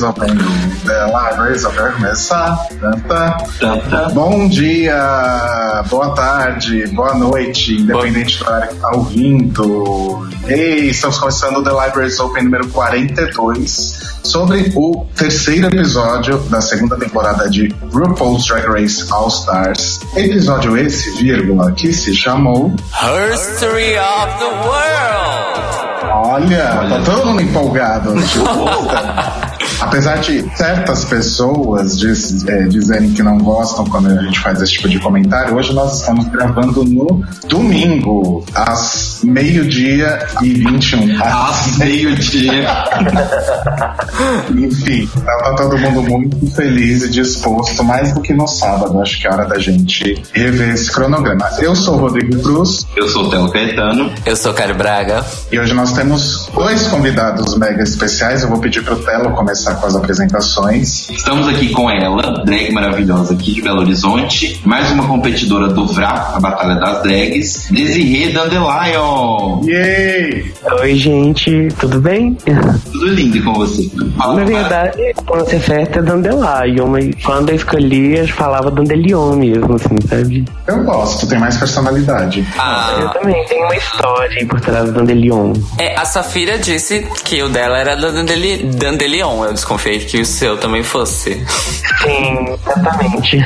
Library's Open, o The Library's Open vai começar. Bom dia, boa tarde, boa noite, independente do horário que está ouvindo. Ei, estamos começando o The Library's Open número 42 sobre o terceiro episódio da segunda temporada de RuPaul's Drag Race All Stars. Episódio esse, vírgula, que se chamou History of the World. Olha, Olha. tá todo mundo empolgado. Apesar de certas pessoas diz, é, dizerem que não gostam quando a gente faz esse tipo de comentário, hoje nós estamos gravando no domingo, às meio-dia e 21. Às meio-dia. Enfim, tá todo mundo muito feliz e disposto, mais do que no sábado. Acho que é hora da gente rever esse cronograma. Eu sou o Rodrigo Cruz. Eu sou o Telo Caetano. Eu sou o Caio Braga. E hoje nós temos dois convidados mega especiais. Eu vou pedir pro Telo começar começar com as apresentações. Estamos aqui com ela, drag maravilhosa aqui de Belo Horizonte, mais uma competidora do VRA, a Batalha das Drags, Desirê Dandelion. Yay! Oi, gente, tudo bem? Tudo lindo com você. Fala, Na verdade, quando você festa é Dandelion, mas quando eu escolhi, eu falava Dandelion mesmo, assim, sabe? Eu gosto, tem mais personalidade. Ah. Eu também, tem uma história por trás do Dandelion. É, a Safira disse que o dela era Dandelion, eu desconfiei que o seu também fosse. Sim, exatamente.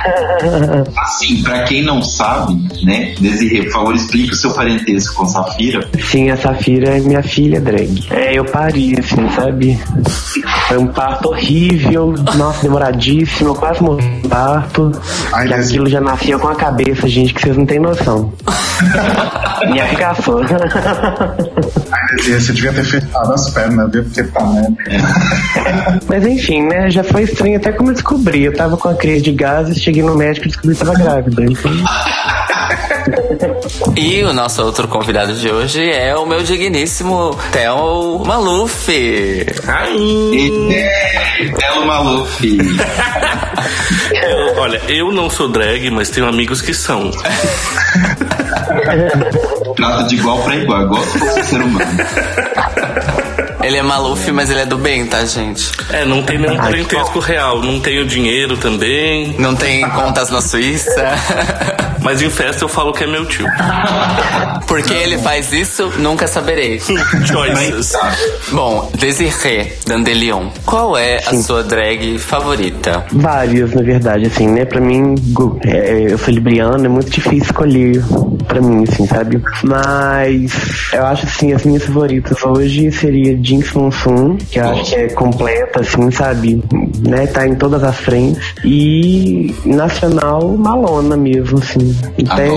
assim, pra quem não sabe, né, Desirê, por favor, explique o seu parentesco com Safira. Sim, a Safira é minha filha drag. É, eu pari, assim, sabe? Foi um parto horrível, nossa, demoradíssimo, eu quase morri no parto. Ai, e aquilo já nascia com a cabeça, gente, que vocês não têm noção. Minha ficação. Ai, você devia ter fechado as pernas, viu? Porque tá, né? Mas enfim, né? Já foi estranho até como eu descobri. Eu tava com a crise de gases, cheguei no médico e descobri que tava grávida. Então... E o nosso outro convidado de hoje é o meu digníssimo Theo Maluf. Ai! Theo Maluf. Olha, eu não sou drag, mas tenho amigos que são. Trata de igual para igual, igual se fosse ser humano. Ele é Maluf, mas ele é do bem, tá, gente? É, não tem nenhum parentesco real. Não tenho dinheiro também. Não tem contas na Suíça. Mas em festa eu falo que é meu tio. Por que ele faz isso, nunca saberei. Choices. Bom, Desirê Dandelion, qual é a sua drag favorita? Várias, na verdade, assim, né? Pra mim, é, eu sou libriana, é muito difícil escolher pra mim, assim, sabe? Mas eu acho, assim, as minhas favoritas hoje seria Jinx Monsoon, que eu acho que é completa, assim, sabe? Né? Tá em todas as frentes. E nacional, Malona mesmo, assim. Até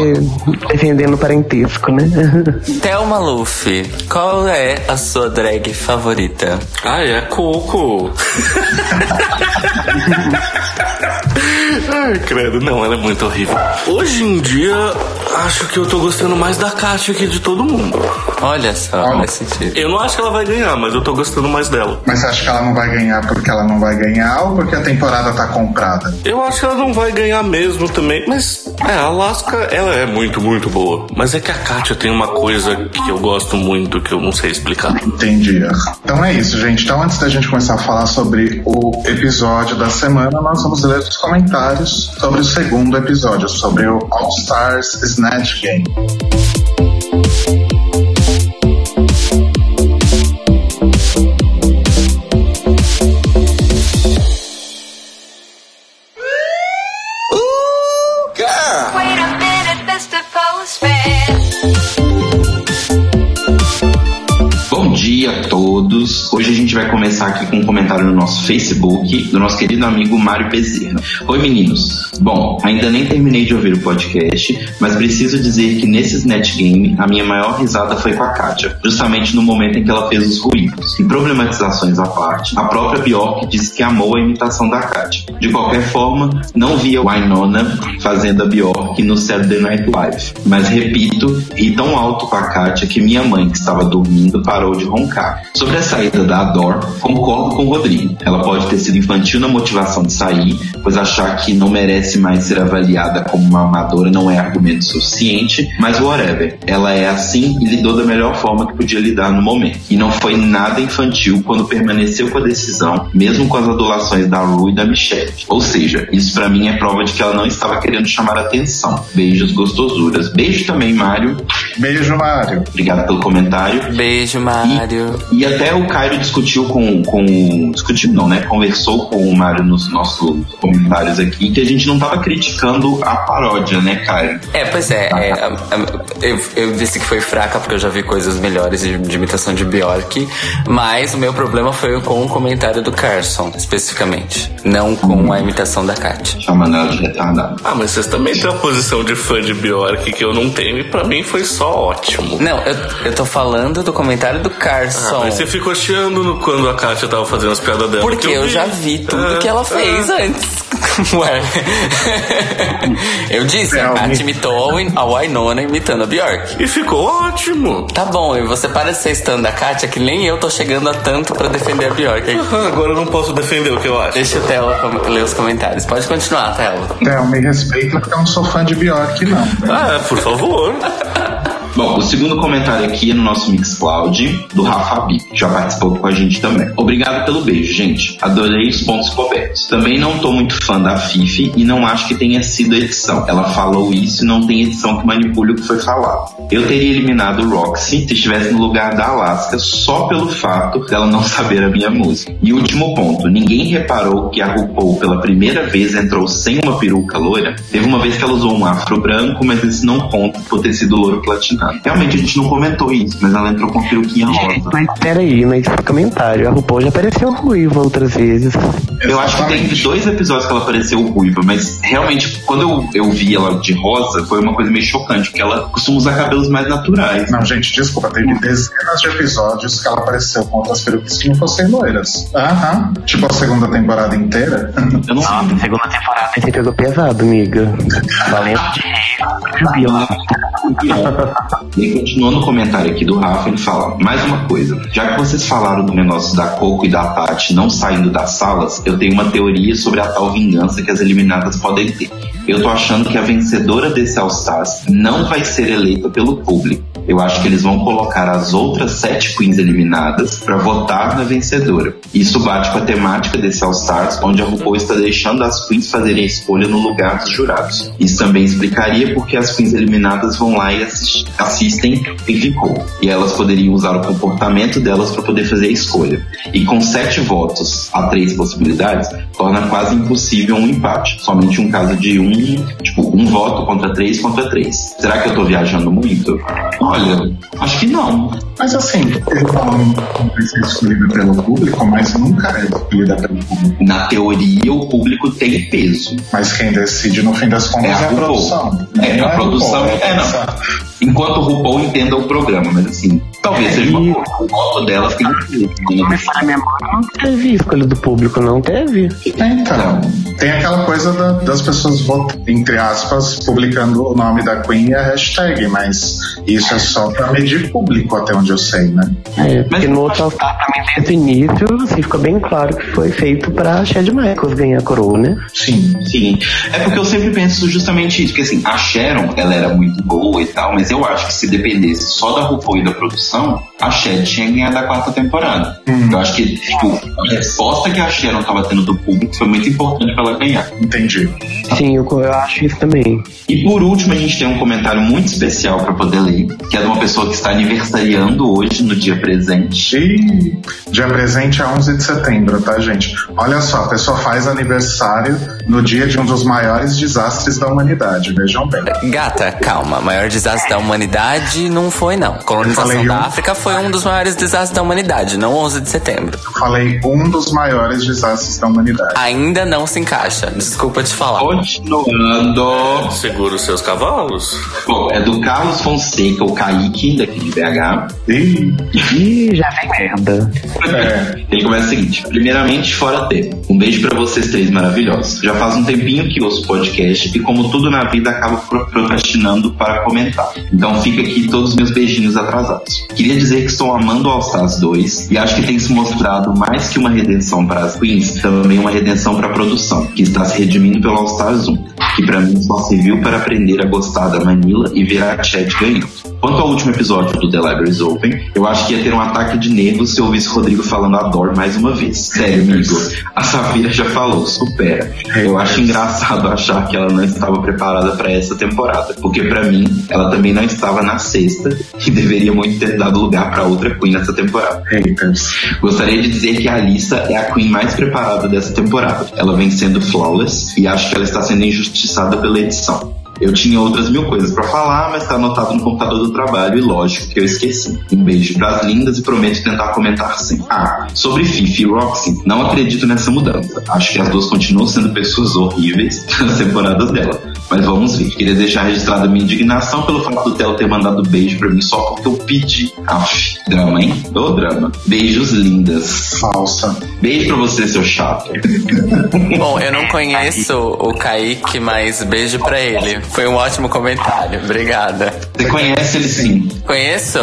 defendendo o parentesco, né? Thelma Luffy, qual é a sua drag favorita? Ah, é Coco. Ai, credo, não, ela é muito horrível. Hoje em dia, acho que eu tô gostando mais da Kátia que de todo mundo. Olha só, ah, faz sentido. Eu não acho que ela vai ganhar, mas eu tô gostando mais dela. Mas você acha que ela não vai ganhar porque ela não vai ganhar ou porque a temporada tá comprada? Eu acho que ela não vai ganhar mesmo também, mas é, a Alaska, ela é muito, muito boa. Mas é que a Kátia tem uma coisa que eu gosto muito que eu não sei explicar. Entendi. Então é isso, gente. Então antes da gente começar a falar sobre o episódio da semana, nós vamos ler os comentários sobre o segundo episódio, sobre o All Stars Snatch Game. dia a todos. Hoje a gente vai começar aqui com um comentário no nosso Facebook do nosso querido amigo Mário Bezerra. Oi meninos. Bom, ainda nem terminei de ouvir o podcast, mas preciso dizer que nesse Snatch Game a minha maior risada foi com a Kátia, justamente no momento em que ela fez os ruídos. E problematizações à parte, a própria Bjork disse que amou a imitação da Kátia. De qualquer forma, não via Wynonna fazendo a Bjork no Saturday Night Live. Mas repito, ri tão alto com a Kátia que minha mãe, que estava dormindo, parou de roncar. Sobre a saída da Ador, Concordo com o Rodrigo. Ela pode ter sido infantil na motivação de sair, pois achar que não merece mais ser avaliada como uma amadora não é argumento suficiente, mas whatever. Ela é assim e lidou da melhor forma que podia lidar no momento. E não foi nada infantil quando permaneceu com a decisão, mesmo com as adulações da Ru e da Michelle. Ou seja, isso para mim é prova de que ela não estava querendo chamar atenção. Beijos gostosuras. Beijo também, Mário. Beijo, Mário. Obrigado pelo comentário. Beijo, Mário. E até o Caio discutiu com, com. Discutiu não, né? Conversou com o Mário nos nossos comentários aqui que a gente não tava criticando a paródia, né, Caio? É, pois é. é, a- a- eu, eu disse que foi fraca porque eu já vi coisas melhores de, de imitação de Bjork, mas o meu problema foi com o comentário do Carson, especificamente. Não com a imitação da Kat. Chamando ela de retardada. Ah, mas vocês também têm uma posição de fã de Bjork que eu não tenho e pra mim foi só ótimo. Não, eu, eu tô falando do comentário do Ah, Carson. mas você ficou chiando no- quando a Kátia tava fazendo as piadas dela. Porque eu já vi tudo É, que ela é. fez antes. Ué. eu disse, a. Kat imitou a Win- a Winona imitando a Bjork. E ficou ótimo. Tá bom, e você para de ser stand da Katia que nem eu tô chegando a tanto pra defender a Bjork. Ah, Agora eu não posso defender o que eu acho. Deixa o Tela ler os comentários. Pode continuar, Tela. Theo, me respeita porque eu não sou fã de Bjork, não. Ah, por favor. Bom, o segundo comentário aqui é no nosso Mixcloud, do Rafa Bi, que já participou com a gente também. Obrigado pelo beijo, gente. Adorei os pontos cobertos. Também não tô muito fã da Fifi e não acho que tenha sido edição. Ela falou isso e não tem edição que manipule o que foi falado. Eu teria eliminado o Roxy se estivesse no lugar da Alaska só pelo fato dela não saber a minha música. E último ponto, ninguém reparou que a RuPaul pela primeira vez entrou sem uma peruca loira? Teve uma vez que ela usou um afro branco, mas isso não conta por ter sido louro platinado. Realmente a gente não comentou isso, mas ela entrou com peruquinha rosa. Mas peraí, mas comentário. A RuPaul já apareceu ruiva outras vezes. Eu acho que teve dois episódios que ela apareceu ruiva, mas realmente, quando eu, eu vi ela de rosa, foi uma coisa meio chocante, porque ela costuma usar cabelos mais naturais. Não, gente, desculpa, teve dezenas de episódios que ela apareceu com outras perucas que não fossem loiras. Aham. Tipo a segunda temporada inteira. Eu não Nossa, sei. segunda temporada você pegou pesado, amiga. Valendo de de. E continuando o comentário aqui do Rafa, ele fala: Mais uma coisa, já que vocês falaram do negócio da Coco e da Tati não saindo das salas, eu tenho uma teoria sobre a tal vingança que as eliminadas podem ter. Eu tô achando que a vencedora desse All Stars não vai ser eleita pelo público. Eu acho que eles vão colocar as outras sete queens eliminadas para votar na vencedora. Isso bate com a temática desse All Stars, onde a RuPaul está deixando as queens fazerem a escolha no lugar dos jurados. Isso também explicaria porque as queens eliminadas vão lá e assis- assistem e ficou. E elas poderiam usar o comportamento delas para poder fazer a escolha. E com sete votos a três possibilidades, torna quase impossível um empate. Somente um caso de um, tipo, um voto contra três contra três. Será que eu tô viajando muito? Olha, acho que não. Mas assim, ele fala não vai ser escolhida pelo público, mas nunca é escolhida pelo público. Na teoria, o público tem peso. Mas quem decide no fim das contas É é a a, RuPaul. produção. É, Não a produção é, não. Enquanto o RuPaul entenda o programa, mas assim, talvez seja uma E- coisa. O voto delas tem para minha memória não teve escolha do público, não teve. Então, tem aquela coisa da- das pessoas, vot- entre aspas, publicando o nome da Queen e a hashtag, mas isso é só pra medir público, até onde eu sei, né? É, porque Mas- no outro também desde o início, assim, ficou bem claro que foi feito pra Chad Michaels ganhar a coroa, né? Sim. Sim, é porque eu sempre penso justamente isso, porque assim, a Sharon, ela era muito boa e tal, mas eu acho que se dependesse só da RuPaul e da produção, a Shed tinha ganhado a quarta temporada. Hum. Eu acho que, tipo, a resposta que a Sharon tava tendo do público foi muito importante pra ela ganhar. Entendi. Sim, eu, eu acho isso também. E por último, a gente tem um comentário muito especial pra poder ler, que é de uma pessoa que está aniversariando hoje, no dia presente. E dia presente é 11 de setembro, tá, gente? Olha só, a pessoa faz aniversário no dia de um dos maiores desastres da humanidade, vejam bem. Gata, calma. Maior desastre da humanidade não foi, não. Colonização falei da um. África foi um dos maiores desastres da humanidade, não 11 de setembro. Eu falei um dos maiores desastres da humanidade. Ainda não se encaixa. Desculpa te falar. Continuando. Segura os seus cavalos. Bom, é do Carlos Fonseca, o Kaique, daqui de BH. Ih, Ih, já vem merda. é. Ele começa o seguinte: primeiramente, fora T. Um beijo pra vocês três maravilhosos. Já faz um tempinho que ouço podcast e, como tudo na vida, acabo pro- procrastinando para comentar. Então fica aqui todos os meus beijinhos atrasados. Queria dizer que estou amando All Stars 2 e acho que tem se mostrado mais que uma redenção para as queens, também uma redenção para a produção, que está se redimindo pelo All Stars 1, que pra mim só serviu para aprender a gostar da Manila e ver a Chat ganhando. Quanto ao último episódio do The Libraries Open, eu acho que ia ter um ataque de nervos se eu ouvisse Rodrigo falando adoro mais uma vez. Sério, amigo. A Safira já falou, supera. Eu acho engraçado achar que ela não estava preparada para essa temporada, porque pra mim ela também não estava na sexta e deveria muito ter dado lugar para outra Queen nessa temporada. Gostaria de dizer que a Alissa é a Queen mais preparada dessa temporada. Ela vem sendo flawless e acho que ela está sendo injustiçada pela edição. Eu tinha outras mil coisas pra falar, mas tá anotado no computador do trabalho e lógico que eu esqueci. Um beijo pras lindas e prometo tentar comentar sempre. Ah, sobre Fifi e Roxy, não acredito nessa mudança. Acho que as duas continuam sendo pessoas horríveis nas temporadas dela. Mas vamos ver. Queria deixar registrada minha indignação pelo fato do Theo ter mandado beijo pra mim só porque eu pedi. Aff, drama, hein? Ô drama. Beijos lindas. Falsa. Beijo pra você, seu chato. Bom, eu não conheço o Kaique, mas beijo pra ele. Foi um ótimo comentário. Obrigada. Você conhece ele sim. Conheço?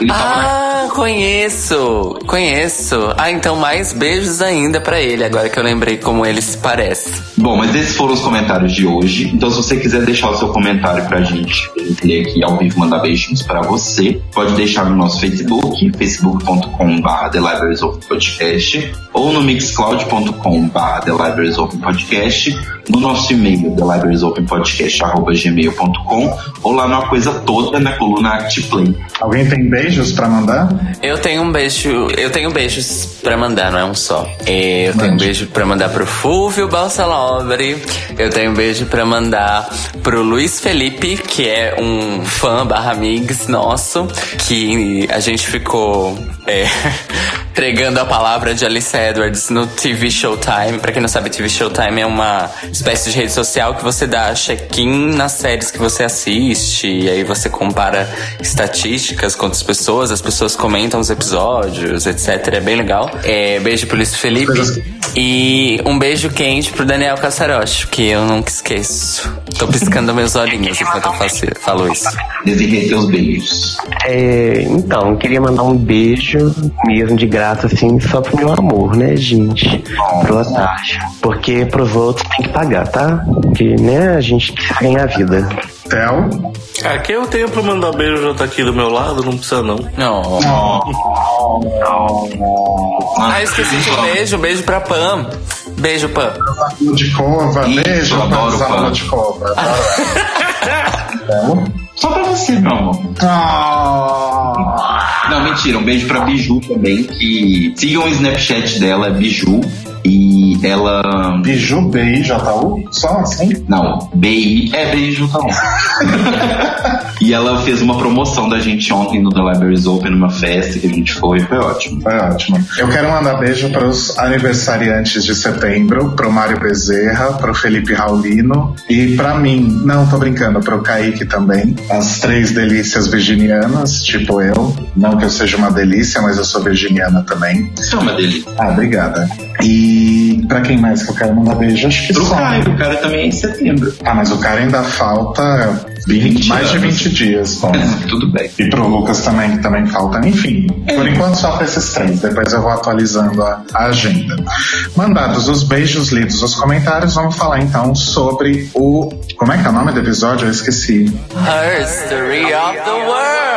Ele tava Ah, conheço. Conheço. Ah, então mais beijos ainda pra ele, agora que eu lembrei como ele se parece. Bom, mas esses foram os comentários de hoje. Então, se você quiser deixar o seu comentário pra gente, ler aqui ao vivo, mandar beijinhos pra você, pode deixar no nosso Facebook, facebook.com.br The Libraries Podcast, ou no mixcloud.com.br The Libraries Podcast, no nosso e-mail, thelibrariesopenpodcast.gmail.com, ou lá numa coisa toda na coluna ActPlay. Alguém tem beijos pra mandar? Eu tenho um beijo, eu tenho beijos pra mandar, não é um só. É, Eu tenho um Mande. beijo pra mandar pro Fulvio Balsalobre. Eu tenho um beijo pra mandar pro Luiz Felipe, que é um fã barra amigos nosso, que a gente ficou é, pregando a palavra de Alice Edwards no TV Showtime. Pra quem não sabe, TV Showtime é uma espécie de rede social que você dá check-in nas séries que você assiste, e aí você compara estatísticas com outras pessoas, as pessoas comentam os episódios, etc. É bem legal. É, beijo pro Luiz Felipe. E um beijo quente pro Daniel Cassarotti, que eu nunca esqueço. Tô piscando meus olhinhos enquanto eu faço, falo isso. Desenrei seus beijos. É, então, eu queria mandar um beijo mesmo de graça, assim, só pro meu amor, né, gente? Pro Otávio. Porque pros outros tem que pagar, tá? Porque, né, a gente precisa ganhar vida. Theo? Ah, quem eu tenho pra mandar beijo já tá aqui do meu lado, não precisa não. Não. Ah, eu esqueci de um beijo. Beijo pra Pam. Beijo, Pam. De Cova, Isso, beijo. Lula de Cova. Theo? Só pra você, meu amor. Ah, Não, mentira. Um beijo pra Biju também, que sigam o Snapchat dela, Biju. E ela. Biju, B-I-J-U? Só assim? Não, BI. É, tá bom. e ela fez uma promoção da gente ontem no The Libraries Open, numa festa que a gente foi, foi ótimo. Foi ótimo. Eu quero mandar beijo para os aniversariantes de setembro, pro Mário Bezerra, pro Felipe Raulino e pra mim, não tô brincando, pro Kaique também. As três delícias virginianas, tipo eu. Não que eu seja uma delícia, mas eu sou virginiana também. Chama dele. Ah, obrigada. E pra quem mais que eu quero mandar beijo? Acho que Pro só. Caio, o cara também é em setembro. Ah, mas o cara ainda falta 20, 20 mais de anos. 20 dias. Bom. Tudo bem. E pro Lucas também, que também falta. Enfim, por enquanto só pra esses três. Depois eu vou atualizando a, a agenda. Mandados os beijos, lidos os comentários, vamos falar então sobre o. Como é que é o nome do episódio? Eu esqueci. History of the World.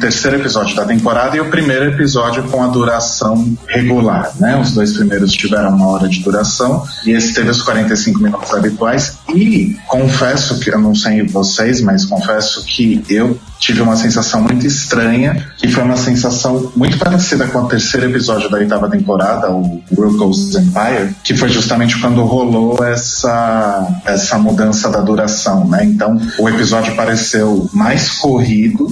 Terceiro episódio da temporada e o primeiro episódio com a duração regular, né? Os dois primeiros tiveram uma hora de duração e esse teve os 45 minutos habituais e confesso que, eu não sei vocês, mas confesso que eu tive uma sensação muito estranha, que foi uma sensação muito parecida com o terceiro episódio da oitava temporada, o Ruggles Empire, que foi justamente quando rolou essa, essa mudança da duração, né? Então, o episódio pareceu mais corrido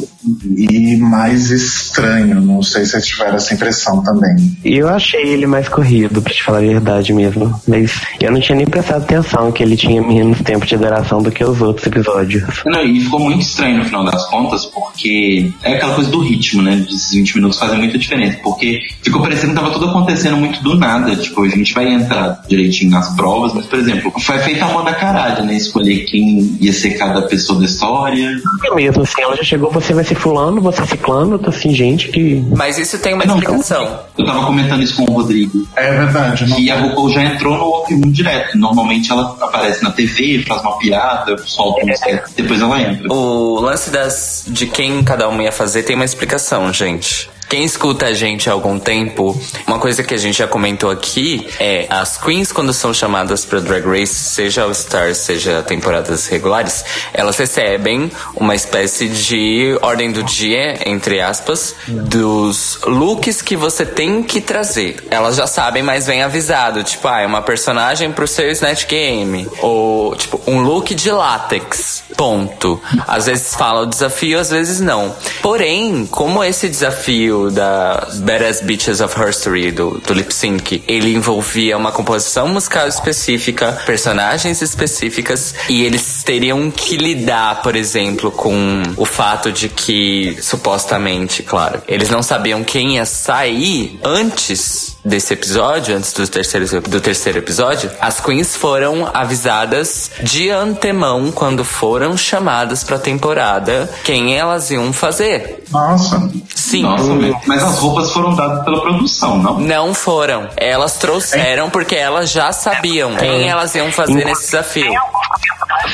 e mais estranho. Não sei se vocês tiveram essa impressão também. E eu achei ele mais corrido, pra te falar a verdade mesmo. Mas eu não tinha nem prestado atenção que ele tinha menos tempo de duração do que os outros episódios. Não, e ficou muito estranho no final das contas, porque é aquela coisa do ritmo, né? Desses 20 minutos fazem muita diferença. Porque ficou parecendo que tava tudo acontecendo muito do nada. Tipo, a gente vai entrar direitinho nas provas, mas, por exemplo, foi feita a moda caralho, né? Escolher quem ia ser cada pessoa da história. É mesmo, assim, ela já chegou, você vai ser fulano, você ciclano, tá assim, gente que. Mas isso tem uma Não, explicação. Eu tava comentando isso com o Rodrigo. É verdade, não E a RuPaul já entrou no Off direto. Normalmente ela aparece na TV, faz uma piada, solta um sketch, depois ela entra. O lance das, de quem cada um ia fazer tem uma explicação, gente. Quem escuta a gente há algum tempo, uma coisa que a gente já comentou aqui é as queens quando são chamadas para Drag Race, seja All Stars, seja temporadas regulares, elas recebem uma espécie de ordem do dia, entre aspas, dos looks que você tem que trazer. Elas já sabem, mas vem avisado, tipo, ah, é uma personagem pro seu Snatch Game, ou tipo, um look de látex. Ponto. Às vezes fala o desafio, às vezes não. Porém, como esse desafio da Badass Bitches of History, do, do Lip Sync, ele envolvia uma composição musical específica, personagens específicas, e eles teriam que lidar, por exemplo, com o fato de que, supostamente, claro, eles não sabiam quem ia sair antes desse episódio, antes do terceiro, do terceiro episódio, as queens foram avisadas de antemão quando foram chamadas pra temporada quem elas iam fazer. Nossa, Sim. Nossa, mas- mas as roupas foram dadas pela produção, não? Não foram. Elas trouxeram porque elas já sabiam quem elas iam fazer nesse desafio.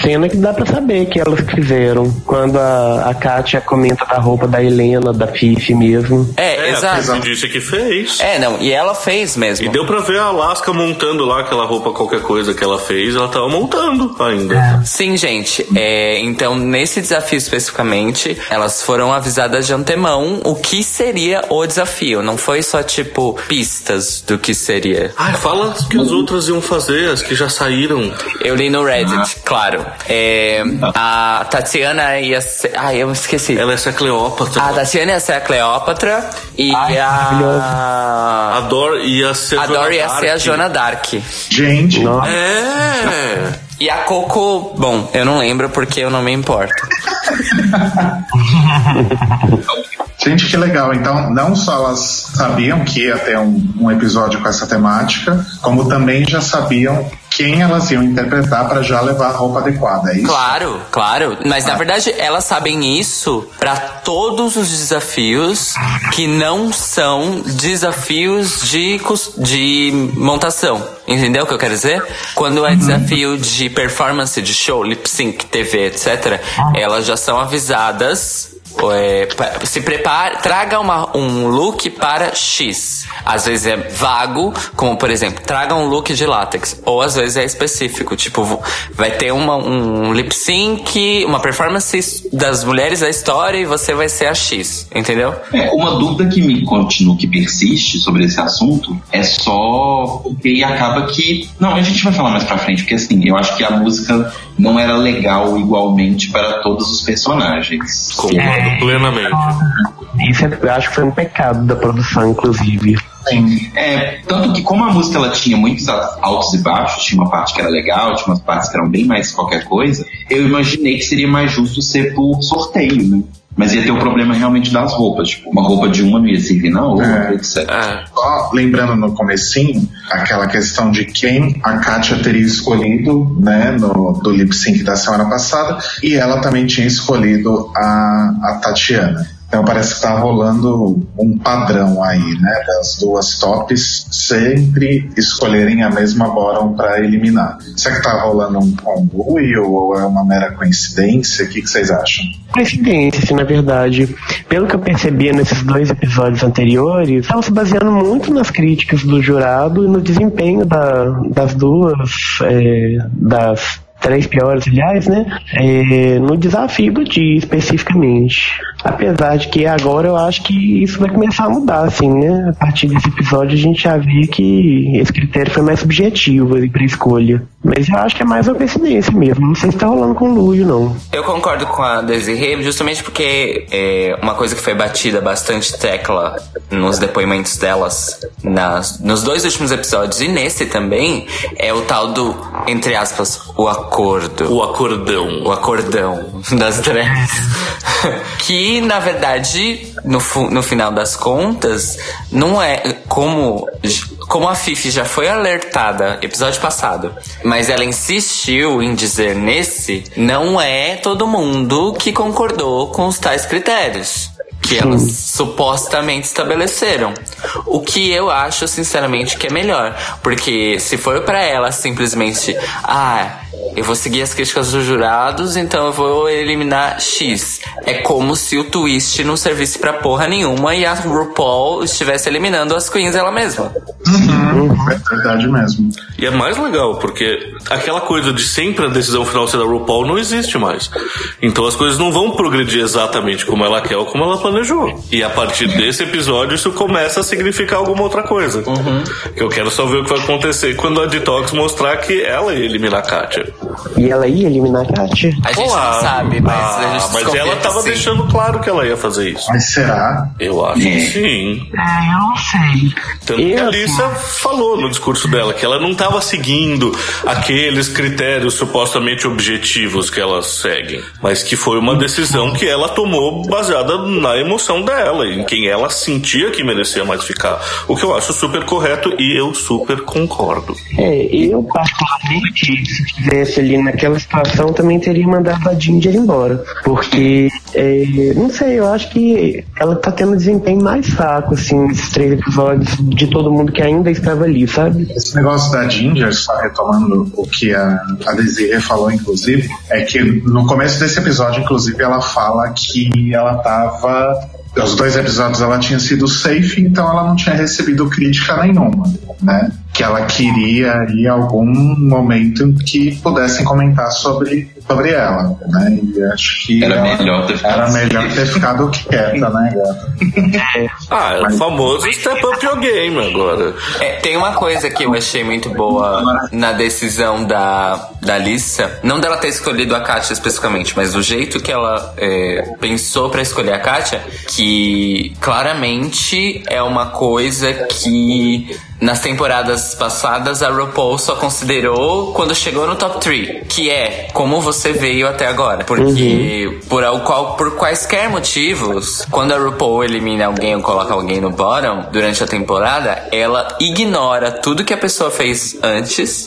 Cena que dá pra saber que elas fizeram. Quando a, a Kátia comenta da roupa da Helena, da Fifi mesmo. É, É, a exato. Fifi disse que fez. É, não, e ela fez mesmo. E deu pra ver a Alaska montando lá aquela roupa, qualquer coisa que ela fez, ela tava montando ainda. Sim, gente. É, então, nesse desafio especificamente, elas foram avisadas de antemão o que seria o desafio. Não foi só, tipo, pistas do que seria. Ai, fala que as outras iam fazer, as que já saíram. Eu li no Reddit, claro. É, a Tatiana ia ser. Ai, eu esqueci. Ela é essa Cleópatra. A Tatiana ia ser a Cleópatra e a. A Dor ia ser A Joana Dory ia ser a. Joana Dark. gente, Nossa. É. E a Coco, bom, eu não lembro porque eu não me importo. gente, que legal. Então, não só elas sabiam que ia ter um, um episódio com essa temática, como também já sabiam quem elas iam interpretar para já levar a roupa adequada, é isso? Claro, claro. Mas na verdade elas sabem isso pra todos os desafios que não são desafios de, de montação. Entendeu o que eu quero dizer? Quando é desafio de performance de show, lip sync, TV, etc., elas já são avisadas é, se prepare, traga uma, um look para X. Às vezes é vago, como por exemplo, traga um look de látex. Ou às vezes é específico, tipo, vai ter uma, um lip sync, uma performance das mulheres da história e você vai ser a X, entendeu? É, uma dúvida que me continua, que persiste sobre esse assunto é só porque e acaba que. Não, a gente vai falar mais pra frente, porque assim, eu acho que a música não era legal igualmente para todos os personagens. Concordo plenamente. Isso é- eu acho que foi um pecado da produção, inclusive. Sim. É, tanto que como a música ela tinha muitos altos e baixos, tinha uma parte que era legal, tinha umas partes que eram bem mais qualquer coisa, eu imaginei que seria mais justo ser por sorteio, né? Mas ia ter o problema realmente das roupas, tipo, uma roupa de uma não ia servir na outra, É. etc. É. Só lembrando no comecinho, aquela questão de quem a Kátia teria escolhido, né, no, do lip sync da semana passada, e ela também tinha escolhido a, a Tatiana. Então parece que tá rolando um padrão aí, né, das duas tops sempre escolherem a mesma bottom para eliminar. Será que tá rolando um conluio ou é uma mera coincidência? O que, que vocês acham? Coincidência, assim, na verdade. Pelo que eu percebia nesses dois episódios anteriores, estava se baseando muito nas críticas do jurado e no desempenho da- das duas, é, das três piores, aliás, né? É, no desafio do dia, especificamente. Apesar de que agora eu acho que isso vai começar a mudar, assim, né? A partir desse episódio a gente já vê que esse critério foi mais subjetivo ali pra escolha. Mas eu acho que é mais uma coincidência mesmo. Não sei se tá rolando com o Luio, não. Eu concordo com a Desiree, justamente porque é, uma coisa que foi batida bastante tecla nos depoimentos delas nas, nos dois últimos episódios e nesse também é o tal do, entre aspas, o acordo. O acordão. O acordão das drags. que, na verdade, no, no final das contas, não é como. Como a Fifi já foi alertada episódio passado, mas ela insistiu em dizer nesse, não é todo mundo que concordou com os tais critérios que elas supostamente estabeleceram. O que eu acho, sinceramente, que é melhor. Porque se for pra ela simplesmente, ah, eu vou seguir as críticas dos jurados, então eu vou eliminar X. É como se o twist não servisse pra porra nenhuma e a RuPaul estivesse eliminando as queens ela mesma. É verdade mesmo. E é mais legal, porque aquela coisa de sempre a decisão final ser da RuPaul não existe mais. Então as coisas não vão progredir exatamente como ela quer ou como ela planejou. E a partir desse episódio isso começa a significar alguma outra coisa. Que eu quero só ver o que vai acontecer quando a Detox mostrar que ela ia eliminar a Katia. E ela ia eliminar a Katia? A gente Olá. não sabe, mas Ah, a gente mas ela tava sim. deixando claro que ela ia fazer isso. Mas será? Eu acho É. que sim. É, eu não sei. Tanto que a Eu, Alissa falou no discurso dela que ela não estava seguindo aqueles critérios supostamente objetivos que elas seguem, mas que foi uma decisão que ela tomou baseada na emoção dela, em quem ela sentia que merecia mais ficar. O que eu acho super correto e eu super concordo. É, eu particularmente, se tivesse ali naquela situação, também teria mandado a Ginger embora. Porque, é, não sei, eu acho que ela tá tendo um desempenho mais fraco, assim, nesses três episódios, de todo mundo que ainda estava ali, sabe? Esse negócio da Ginger, só retomando o que a, a Desiree falou, inclusive, é que no começo desse episódio, inclusive, ela fala que ela tava. Os dois episódios ela tinha sido safe, então ela não tinha recebido crítica nenhuma, né? Que ela queria aí algum momento em que pudessem comentar sobre, sobre ela, né? E acho que Era ela- melhor ter ficado era melhor ter ficado quieta, né, gata? Ah, é o famoso step up your game agora. É, tem uma coisa que eu achei muito boa na decisão da, da Lissa, não dela ter escolhido a Kátia especificamente, mas do jeito que ela é, pensou pra escolher a Kátia, que claramente é uma coisa que nas temporadas passadas a RuPaul só considerou quando chegou no top 3, que é como você veio até agora. Porque por, al- qual, por quaisquer motivos, quando a RuPaul elimina alguém ou coloca alguém no bottom durante a temporada, ela ignora tudo que a pessoa fez antes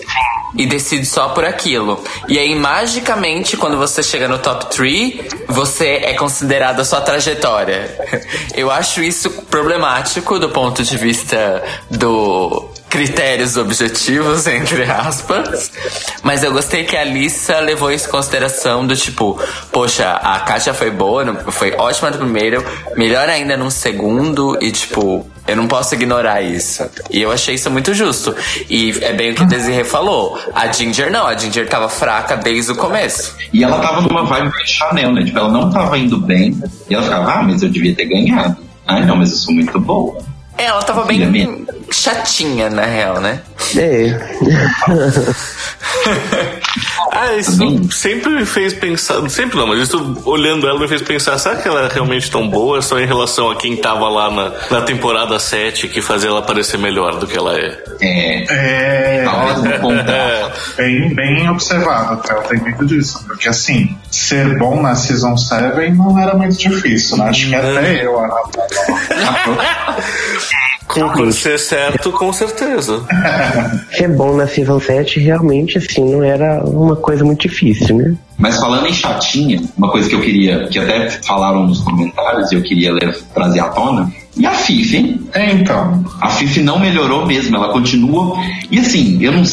e decide só por aquilo. E aí, magicamente, quando você chega no top 3, você é considerado a sua trajetória. Eu acho isso problemático do ponto de vista do critérios objetivos, entre aspas. Mas eu gostei que a Alissa levou isso em consideração do tipo, poxa, a Katia foi boa, foi ótima no primeiro, melhor ainda no segundo, e tipo, eu não posso ignorar isso. E eu achei isso muito justo. E é bem o que a Desiree falou. A Ginger não, a Ginger tava fraca desde o começo. E ela tava numa vibe de Chanel, né? Tipo, ela não tava indo bem. E ela ficava, ah, mas eu devia ter ganhado. Ah, não, mas eu sou muito boa. É, ela tava bem. Chatinha, na real, né? É. Ah, isso sempre me fez pensar. Sempre não, mas isso olhando ela me fez pensar: será que ela é realmente tão boa? Só em relação a quem tava lá na, na temporada 7 que fazia ela parecer melhor do que ela é. É, É. ponto. Bem, bem observado, até eu tenho muito disso. Porque assim, ser bom na Season 7 não era muito difícil, né? Acho que até eu era. Com ser certo, com certeza. Ser bom na Season 7 realmente, assim, não era uma coisa muito difícil, né? Mas falando em chatinha, uma coisa que eu queria, que até falaram nos comentários e eu queria ler- trazer à tona, E a Fifi? É, então. A Fifi não melhorou mesmo, ela continua. E assim, eu não,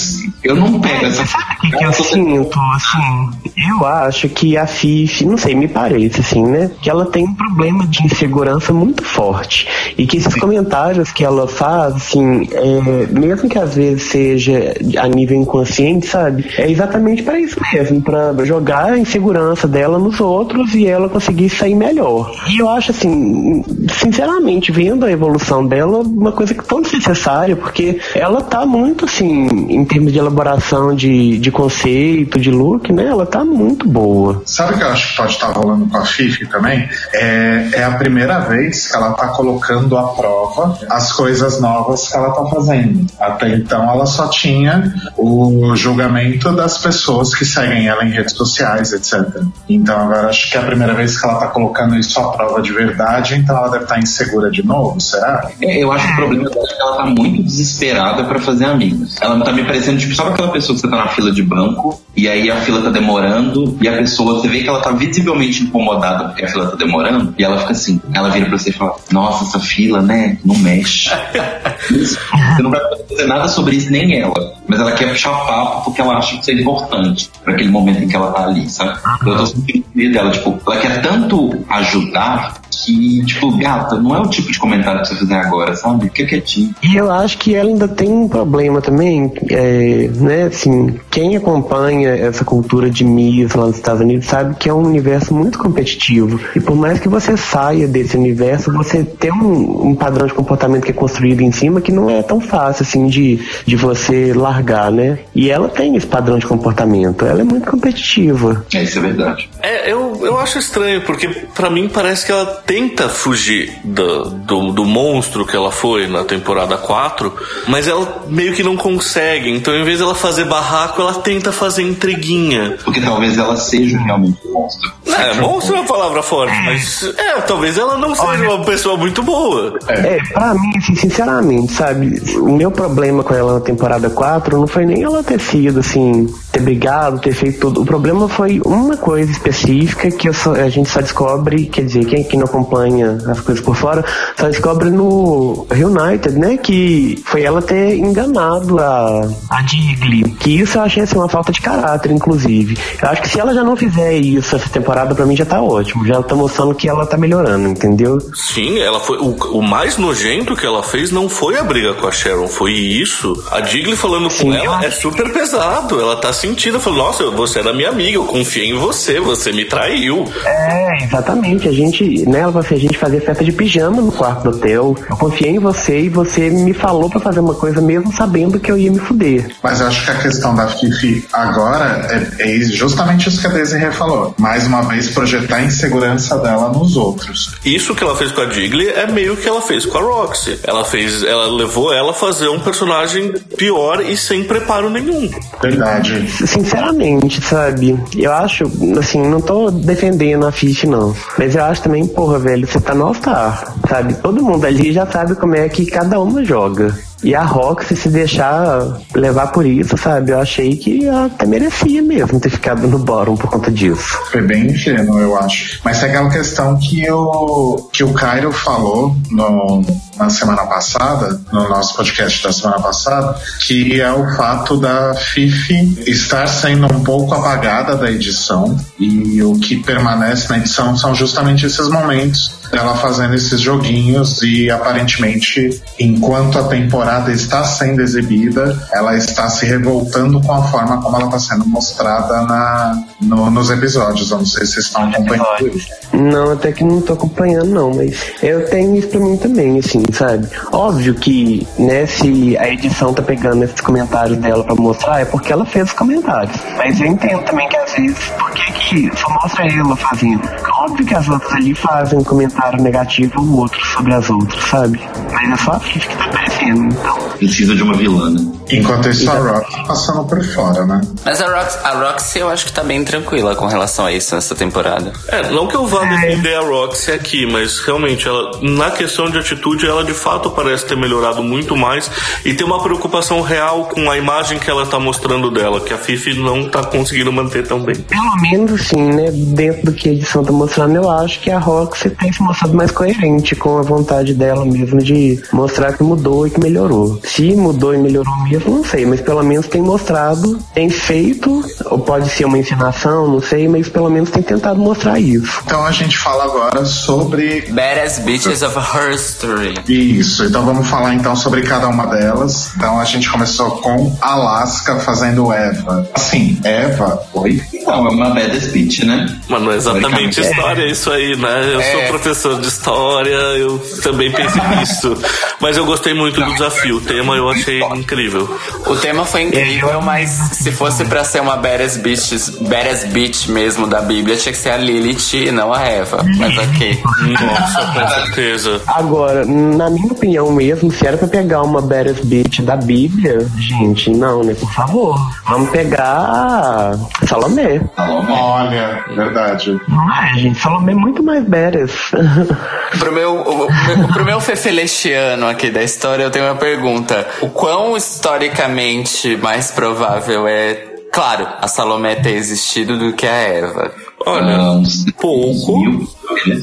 eu não pego essa. Sabe o que, que eu sinto, assim? Eu acho que a Fifi, não sei, me parece, assim, né? Que ela tem um problema de insegurança muito forte. E que esses comentários que ela faz, assim, é, mesmo que às vezes seja a nível inconsciente, sabe? É exatamente para isso mesmo, para jogar a insegurança dela nos outros e ela conseguir sair melhor. E eu acho, assim, sinceramente, vendo a evolução dela, uma coisa que tão necessária, porque ela tá muito, assim, em termos de elaboração de, de conceito, de look, né? Ela tá muito boa. Sabe o que eu acho que pode estar rolando com a Fifi também? É, é a primeira vez que ela tá colocando à prova as coisas novas que ela tá fazendo. Até então ela só tinha o julgamento das pessoas que seguem ela em redes sociais, etc. Então agora acho que é a primeira vez que ela tá colocando isso à prova de verdade, então ela deve estar insegura de novo, será? É, eu acho que o problema dela é que ela tá muito desesperada pra fazer amigos. Ela tá me parecendo, tipo, sabe aquela pessoa que você tá na fila de banco e aí a fila tá demorando e a pessoa, você vê que ela tá visivelmente incomodada porque a fila tá demorando e ela fica assim, ela vira pra você e fala, nossa, essa fila, né, não mexe. Isso. você não vai fazer nada sobre isso, nem ela. Mas ela quer puxar papo porque ela acha que isso é importante pra aquele momento em que ela tá ali, sabe? Eu tô sentindo medo dela, tipo, ela quer tanto ajudar que, tipo, gata, não é o tipo de comentário que você fizer agora, sabe? Fica quietinho. E eu acho que ela ainda tem um problema também, é, né, assim, quem acompanha essa cultura de Miss lá nos Estados Unidos sabe que é um universo muito competitivo. E por mais que você saia desse universo, você tem um, um padrão de comportamento que é construído em cima que não é tão fácil, assim, de, de você largar, né? E ela tem esse padrão de comportamento, ela é muito competitiva. É, isso é verdade. É, eu, eu acho estranho, porque pra mim parece que ela tenta fugir do, do, do monstro que ela foi na temporada 4, mas ela meio que não consegue. Então, em vez dela fazer barraco, ela tenta fazer intriguinha. Porque talvez ela seja realmente um monstro. É, monstro é uma palavra forte, mas é, talvez ela não seja uma pessoa muito boa. É, pra mim, assim, sinceramente, sabe, o meu problema com ela na temporada 4 não foi nem ela ter sido, assim, ter brigado, ter feito tudo. O problema foi uma coisa específica que eu só- a gente só descobre, quer dizer, quem, quem não acompanha as coisas por fora, só descobre no Reunited, né, que foi ela ter enganado a, a Digley. Que isso eu achei, assim, uma falta de caráter, inclusive. Eu acho que se ela já não fizer isso essa temporada, pra mim já tá ótimo. Já tá mostrando que ela tá melhorando, entendeu? Sim, ela foi. O, o mais nojento que ela fez não foi a briga com a Sharon, foi isso. A Digley falando Sim, com ela acho é super pesado. Ela tá sentindo, falou, nossa, você era minha amiga, eu confiei em você, você me traiu. É, exatamente. A gente, né, ela falou assim, a gente fazia festa de pijama no quarto do hotel. Eu confiei em você e você me falou pra fazer uma coisa mesmo sabendo que eu ia me fuder. Mas eu acho que a questão da Fifi agora é, é justamente isso que a Desiree falou. Mais uma vez, projetar a insegurança dela nos outros. Isso que ela fez com a Digley é meio que ela fez com a Roxy. Ela fez, ela levou ela a fazer um personagem pior e sem preparo nenhum. Verdade. Sinceramente, sabe? Eu acho, assim, não tô defendendo a Fish, não. Mas eu acho também, porra, velho, você tá no altar, sabe? Todo mundo ali já sabe como é que cada uma joga. E a Roxy se deixar levar por isso, sabe? Eu achei que ela até merecia mesmo ter ficado no bottom por conta disso. Foi bem ingênuo, eu acho. Mas tem aquela questão que o, que o Cairo falou no, na semana passada, no nosso podcast da semana passada, que é o fato da Fifi estar sendo um pouco apagada da edição e o que permanece na edição são justamente esses momentos dela fazendo esses joguinhos e aparentemente, enquanto a temporada está sendo exibida, ela está se revoltando com a forma como ela está sendo mostrada na, no- nos episódios. Eu não sei se vocês estão acompanhando isso. Não, até que não tô acompanhando, não, mas eu tenho isso pra mim também, assim, sabe? Óbvio que, né, se a edição tá pegando esses comentários dela pra mostrar, é porque ela fez os comentários. Mas eu entendo também que às vezes, por que que só mostra ela fazendo? Óbvio que as outras ali fazem um comentário negativo ou outro sobre as outras, sabe? Mas é só a Fifi que tá aparecendo, então. Precisa de uma vilã, né? Enquanto isso, a Rock passando por fora, né? Mas a, Rox, a Roxy eu acho que tá bem tranquila com relação a isso nessa temporada. É, não que eu vá defender a Roxy aqui, mas realmente, ela, na questão de atitude, ela de fato parece ter melhorado muito mais e tem uma preocupação real com a imagem que ela tá mostrando dela, que a Fifi não tá conseguindo manter tão bem. Pelo menos assim, né, dentro do que a edição tá mostrando. Anos, eu acho que a Roxy tem se mostrado mais coerente com a vontade dela mesmo de mostrar que mudou e que melhorou. Se mudou e melhorou mesmo, não sei, mas pelo menos tem mostrado, tem feito, ou pode ser uma encenação, não sei, mas pelo menos tem tentado mostrar isso. Então a gente fala agora sobre Badass Bitches of History. Isso, então vamos falar então sobre cada uma delas. Então a gente começou com Alaska fazendo Eva. Assim, Eva, oi? Então, é uma badass bitch, né? Mas não é exatamente É. história isso aí, né? Eu É. sou professor de história, eu também pensei nisso. Mas eu gostei muito do desafio. O tema eu achei incrível. O tema foi incrível, mas se fosse pra ser uma Badass Bitch, Badass Bitch mesmo da Bíblia, tinha que ser a Lilith e não a Eva. Mas ok. Nossa, com certeza. Agora, na minha opinião mesmo, se era pra pegar uma Badass Bitch da Bíblia, gente, não, né? Por favor. Vamos pegar a Salomé. Olha, verdade. Não é, gente, Salomé muito mais badass. Pro meu, o- pro meu fefelechiano aqui da história, eu tenho uma pergunta. O quão historicamente mais provável é, claro, a Salomé ter existido do que a Eva? Olha, Ah, uns pouco. mil.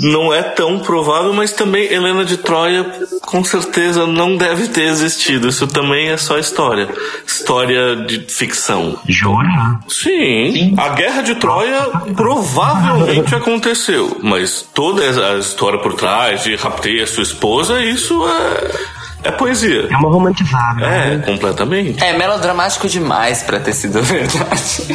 Não é tão provável, mas também Helena de Troia com certeza não deve ter existido. Isso também é só história. História de ficção. Jura? Sim, a guerra de Troia provavelmente aconteceu, mas toda a história por trás de raptei a sua esposa, isso é, é poesia. É uma romantizada. É, né? completamente. É melodramático demais pra ter sido verdade.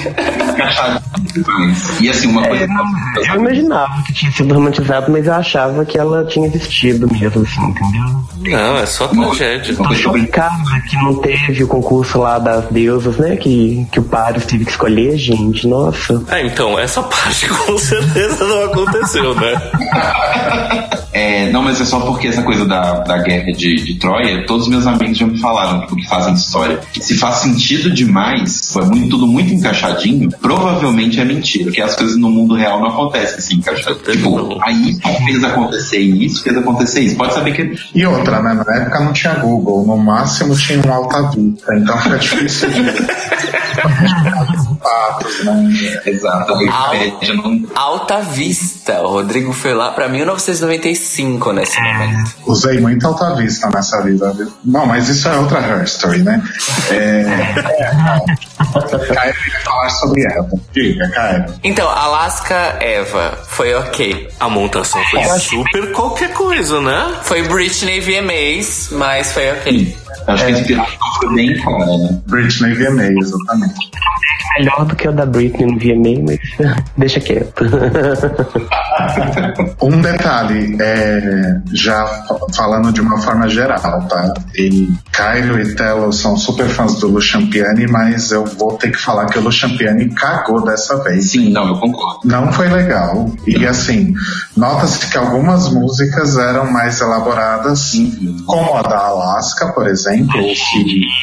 E assim, uma É, coisa. não, eu imaginava que tinha sido romantizado, mas eu achava que ela tinha existido mesmo, assim, entendeu? Não, é só tragédia. Tô brinco- chocada que não teve o concurso lá das deusas, né? Que, que o Paris teve que escolher, gente. Nossa. É, então, essa parte com certeza não aconteceu, né? É, não, mas é só porque essa coisa da, da guerra de, de Troia, todos os meus amigos já me falaram tipo, que fazem história. Se faz sentido demais, foi muito, tudo muito encaixadinho, provavelmente é mentira, porque as coisas no mundo real não acontecem assim encaixadinho. Tipo, aí fez acontecer isso, fez acontecer isso. Pode saber que E outra, né? Na época não tinha Google, no máximo tinha um Alta Vista, então fica difícil de fatos, né? Exato, a Wikipédia não. Alta Vista. O Rodrigo foi lá pra 1995 nesse momento. Usei muito Alta Vista nessa vida. viu? Não, mas isso é outra history, né? É... Caio queria falar sobre ela. Diga, Caio. Então, Alaska Eva foi ok. A montação foi super qualquer coisa, né? Foi Britney VMAs, mas foi ok. Acho que a inspiração foi bem clara, né? Britney VMA, exatamente. Melhor do que o da Britney no VMA, mas deixa quieto. Um detalhe, é, já fa- falando de uma forma geral, tá? E Caio e Telo são super fãs do Lucian Piani, mas eu vou ter que falar que o Lucian Piani cagou dessa vez. Sim, não, eu concordo. Não foi legal. E assim, nota-se que algumas músicas eram mais elaboradas, como a da Alaska, por exemplo. Que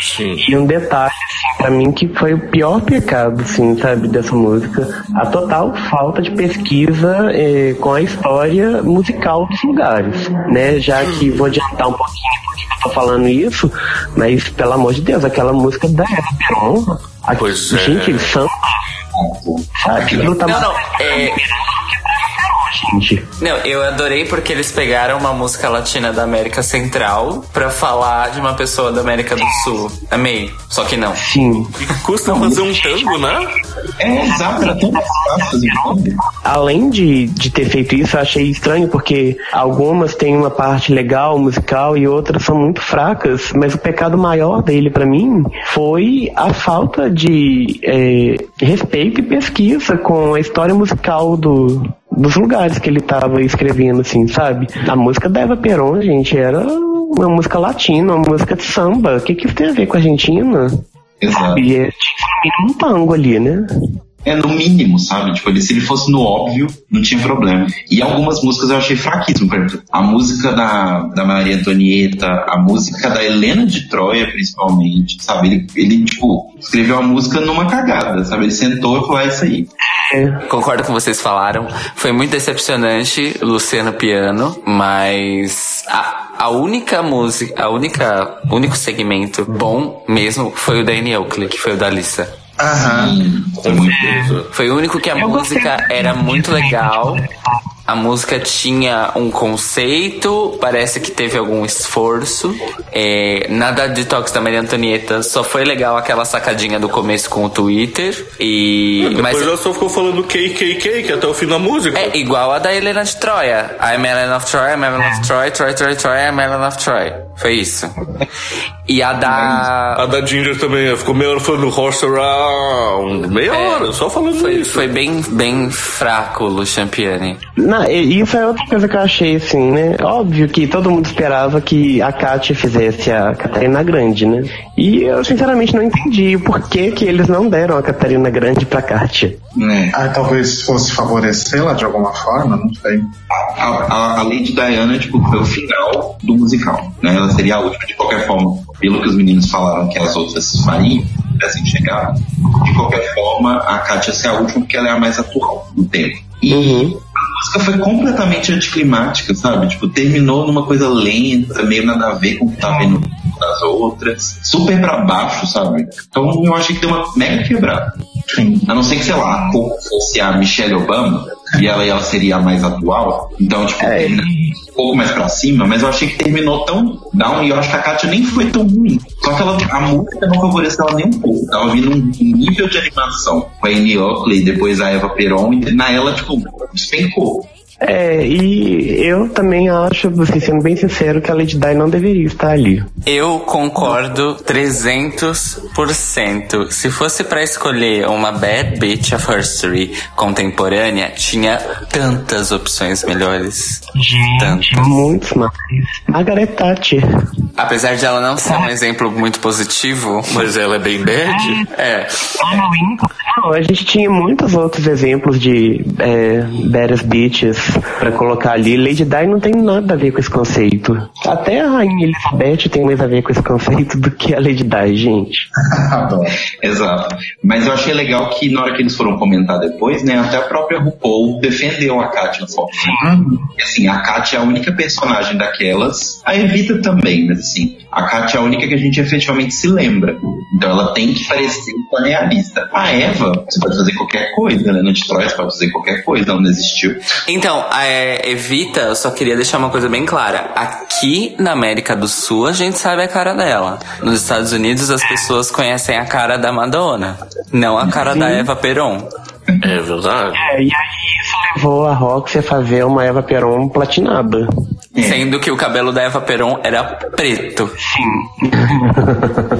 Sim. E um detalhe, assim, pra mim que foi o pior pecado, assim, sabe, dessa música. A total falta de pesquisa eh, com a história musical dos lugares, né? Já que vou adiantar um pouquinho porque eu tô falando isso, mas pelo amor de Deus, aquela música da Eva Peron, a- Pois é. gente, samba, sabe? Aquilo tá Não, mais não, é, gente. não, eu adorei porque eles pegaram uma música latina da América Central pra falar de uma pessoa da América do Sul. Amei. Só que não. Sim. E custa fazer um tango, né? É, exato, era tão mais fácil Além de, de ter feito isso, eu achei estranho porque algumas têm uma parte legal, musical, e outras são muito fracas, mas o pecado maior dele pra mim foi a falta de é, respeito e pesquisa com a história musical do, dos lugares que ele tava escrevendo, assim, sabe? A música da Eva Peron, gente, era uma música latina, uma música de samba. O que que isso tem a ver com a Argentina? Exato. E é tipo um tango ali, né? É no mínimo, sabe? Tipo, se ele fosse no óbvio, não tinha problema. E algumas músicas eu achei fraquíssimo, por exemplo, a música da, da Maria Antonieta, a música da Helena de Troia, principalmente, sabe? Ele, ele, tipo, escreveu a música numa cagada, sabe? Ele sentou e falou, é isso aí. Concordo com vocês falaram. Foi muito decepcionante Luciano Piano, mas a, a única música, a única, único segmento bom mesmo foi o da Annie Oakley, que foi o da Lisa. Aham. Foi muito. certeza. Foi o único que a Eu música muito era muito gente. legal. A música tinha um conceito, parece que teve algum esforço. É, nada de toques da Maria Antonieta, só foi legal aquela sacadinha do começo com o Twitter. E. Depois mas ela só ficou falando KKK, que é até o fim da música. é igual a da Helena de Troia. I'm Helena of Troy, I'm Helena of Troy, Troy, Troy, Troy, I'm Helena of Troy. Foi isso. E a da. A da Ginger também, ficou meia hora falando horse around. Meia hora, só falando É. Foi, isso. foi bem, bem fraco o Champiani. Não, isso é outra coisa que eu achei, assim, né? Óbvio que todo mundo esperava que a Kátia fizesse a Catarina Grande, né? E eu, sinceramente, não entendi o porquê que eles não deram a Catarina Grande pra Kátia. né? Ah, talvez fosse favorecê-la de alguma forma, não sei. A, a, a Lady Diana, tipo, foi o final do musical, né? Ela seria a última, de qualquer forma. Pelo que os meninos falaram que as outras fariam, tivessem chegado, de qualquer forma, a Katia ser a última porque ela é a mais atual no tempo. E Uhum. A música foi completamente anticlimática, sabe? Tipo, terminou numa coisa lenta, meio nada a ver com o que tá vendo das outras, super pra baixo, sabe? Então eu achei que deu uma mega quebrada. Sim. A não ser que, sei lá, a Coco fosse a Michelle Obama e ela, ela seria a mais atual. Então, tipo, É. termina um pouco mais pra cima, mas eu achei que terminou tão down e eu acho que a Katia nem foi tão ruim. Só que ela, a música não favoreceu ela nem um pouco. Tava vindo um nível de animação com a Annie Oakley, depois a Eva Peron, e na ela, tipo, despencou. É, e eu também acho, assim, sendo bem sincero, que a Lady Di não deveria estar ali. Eu concordo 300%. Se fosse pra escolher uma Bad Bitch of History contemporânea, tinha tantas opções melhores. Tantas. Muitos mais. Margaret Thatcher. Apesar de ela não ser um exemplo muito positivo, Mas ela é bem bad. é. Não, a gente tinha muitos outros exemplos de é, Badass Bitches pra colocar ali. Lady Di não tem nada a ver com esse conceito. Até a Rainha Elizabeth tem mais a ver com esse conceito do que a Lady Di, gente. Adoro. Exato. Mas eu achei legal que na hora que eles foram comentar depois, né, até a própria RuPaul defendeu a Katia forte. E, Assim, a Katia é a única personagem daquelas, a Evita também, mas assim, a Katia é a única que a gente efetivamente se lembra. Então ela tem que parecer com a realista. A Eva, você pode fazer qualquer coisa, né? No Detroit você pode fazer qualquer coisa, ela não existiu. Então, a é, Evita, eu só queria deixar uma coisa bem clara. Aqui na América do Sul, a gente sabe a cara dela. Nos Estados Unidos, as pessoas conhecem a cara da Madonna, não a cara da Eva Peron. É verdade. É, e aí isso levou a Roxy a fazer uma Eva Peron platinada. Sendo que o cabelo da Eva Peron era preto.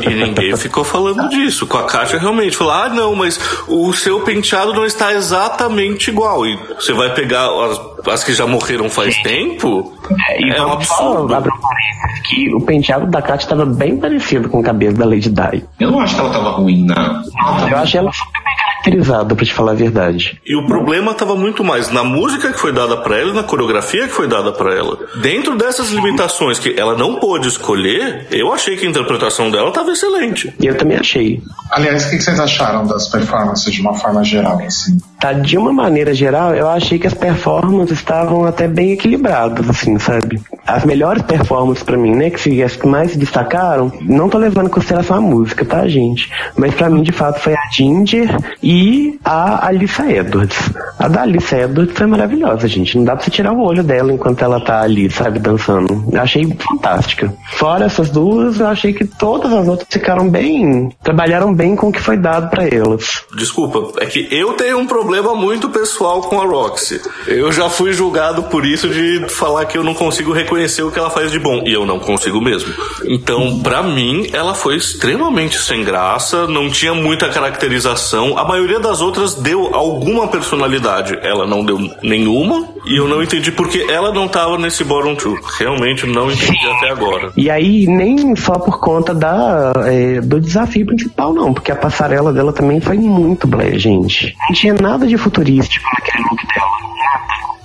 E ninguém ficou falando disso. Com a Kátia realmente falou: ah, não, mas o seu penteado não está exatamente igual. E você vai pegar as, as que já morreram faz tempo? E É um absurdo. parênteses que o penteado da Katy estava bem parecido com o cabelo da Lady Di. Eu não acho que ela tava ruim, não. Eu achei ela super bem caracterizada, pra te falar a verdade. E o problema estava muito mais na música que foi dada pra ela e na coreografia que foi dada pra ela. Dentro dessas limitações que ela não pôde escolher, eu achei que a interpretação dela estava excelente. E eu também achei. Aliás, o que vocês acharam das performances de uma forma geral, assim? Tá, de uma maneira geral, eu achei que as performances estavam até bem equilibradas, assim, sabe? As melhores performances pra mim, né, que as que mais se destacaram, não tô levando em consideração a música, tá, gente? Mas pra mim, de fato, foi a Ginger e a Alissa Edwards. A da Alissa Edwards foi maravilhosa, gente. Não dá pra você tirar o olho dela enquanto ela tá ali, sabe, dançando. Eu achei fantástica. Fora essas duas, eu achei que todas as outras ficaram bem, trabalharam bem com o que foi dado pra elas. Desculpa, é que eu tenho um problema muito pessoal com a Roxy. Eu já fui julgado por isso de falar que eu não consigo reconhecer o que ela faz de bom. E eu não consigo mesmo. Então, pra mim, ela foi extremamente sem graça, não tinha muita caracterização. A maioria das outras deu alguma personalidade. Ela não deu nenhuma. E eu não entendi porque ela não tava nesse bottom two. Realmente não entendi até agora. E aí, nem só por conta da, é, do desafio principal, não, porque a passarela dela também foi muito blé, gente. Não tinha nada de futurístico naquele look dela.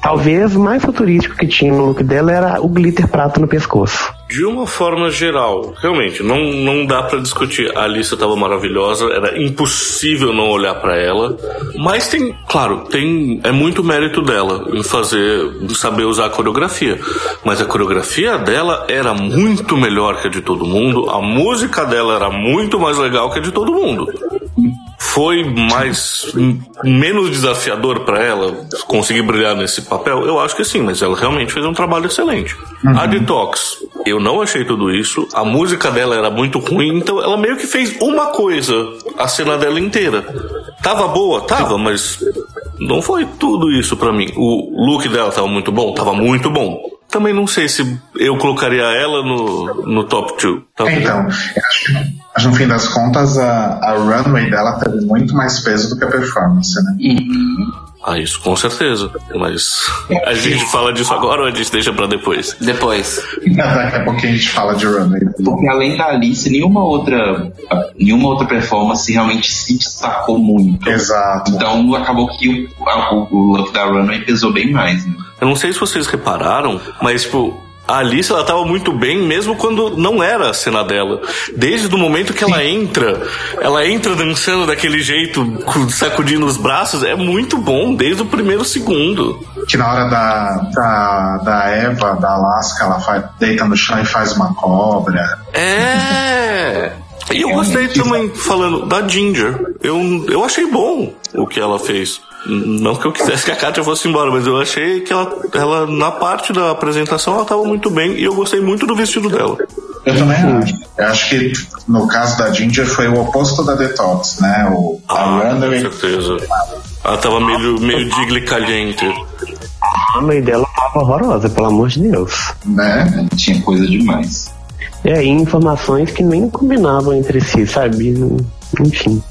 Talvez o mais futurístico que tinha no look dela era o glitter prata no pescoço. De uma forma geral, realmente, não, não dá pra discutir. A Alissa tava maravilhosa, era impossível não olhar pra ela. Mas tem, claro, tem é muito mérito dela em fazer, em saber usar a coreografia. Mas a coreografia dela era muito melhor que a de todo mundo, a música dela era muito mais legal que a de todo mundo. Foi mais menos desafiador pra ela conseguir brilhar nesse papel? Eu acho que sim, mas ela realmente fez um trabalho excelente. A Detox, eu não achei tudo isso. A música dela era muito ruim, então ela meio que fez uma coisa a cena dela inteira. Tava boa, tava, mas não foi tudo isso pra mim. O look dela tava muito bom, tava muito bom. Também não sei se eu colocaria ela no, no top 2. Então, eu acho que mas no fim das contas a, a runway dela teve muito mais peso do que a performance, né? Ah, isso com certeza. Mas a gente fala disso agora ou a gente deixa pra depois? Depois. Daqui a pouquinho a gente fala de runway. Porque além da Alice, nenhuma outra, nenhuma outra performance realmente se destacou muito. Exato. Então acabou que o, o, o look da Runway pesou bem mais. Né? Eu não sei se vocês repararam, mas, tipo, a Alice ela tava muito bem mesmo quando não era a cena dela. Desde o momento que ela entra, ela entra dançando daquele jeito, sacudindo os braços, é muito bom, desde o primeiro segundo. Que na hora da, da, da Eva, da Alaska, ela faz, deita no chão e faz uma cobra. É! E eu gostei também, falando da Ginger. Eu, eu achei bom o que ela fez. Não que eu quisesse que a Katia fosse embora, mas eu achei que ela, ela na parte da apresentação, ela tava muito bem e eu gostei muito do vestido dela. Eu também acho. Eu acho que no caso da Ginger foi o oposto da Detox, né? O, a Ah, com runway certeza. Ela tava meio, meio digli caliente. A mãe dela tava horrorosa, pelo amor de Deus. né? Tinha coisa demais. E aí, informações que nem combinavam entre si, sabe? Enfim.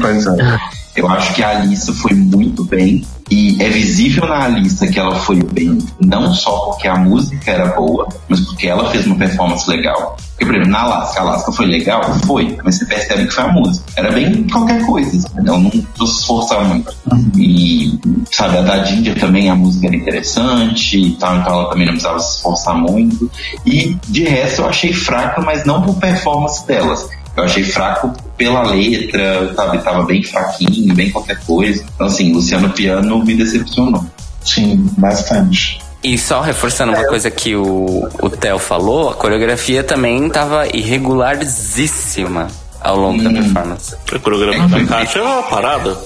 Pois é. Eu acho que a Alissa foi muito bem. E é visível na Alissa que ela foi bem, não só porque a música era boa, mas porque ela fez uma performance legal. Porque, por exemplo, na Alaska, a Alaska foi legal? Foi, mas você percebe que foi a música. Era bem qualquer coisa, entendeu? Não precisou se esforçar muito. E, sabe, a da Ginger também, a música era interessante e tal, então ela também não precisava se esforçar muito. E, de resto, eu achei fraca, mas não por performance delas. Eu achei fraco pela letra, sabe? Tava bem fraquinho, bem qualquer coisa. Então, assim, Luciano Piano me decepcionou. Sim, bastante. E só reforçando uma coisa que o, o Theo falou, a coreografia também tava irregularzíssima ao longo da performance. A coreografia da Katia é uma parada.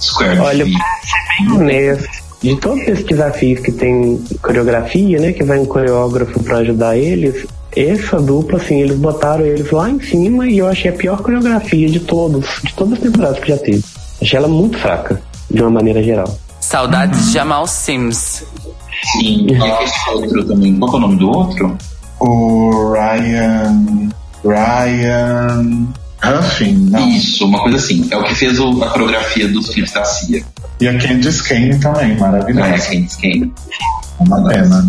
Square Olha, Feet. pra ser bem honesto, de todos esses desafios que tem coreografia, né? Que vai um coreógrafo pra ajudar eles, essa dupla, assim, eles botaram eles lá em cima e eu achei a pior coreografia de todos, de todas as temporadas que já teve. Achei ela muito fraca, de uma maneira geral. Saudades de Jamal Sims. Sim, e aquele outro também. Qual que é o nome do outro? O Ryan. Ryan. Ruffin, não. Isso, uma coisa assim. É o que fez o- a coreografia dos clipes da Cia. E a Candice Kane também, Não é maravilhosa. quem quem. Uma pena.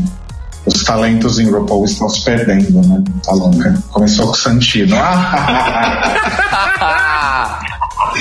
Os talentos em RuPaul estão se perdendo, né? Tá louca. Começou com o Santino.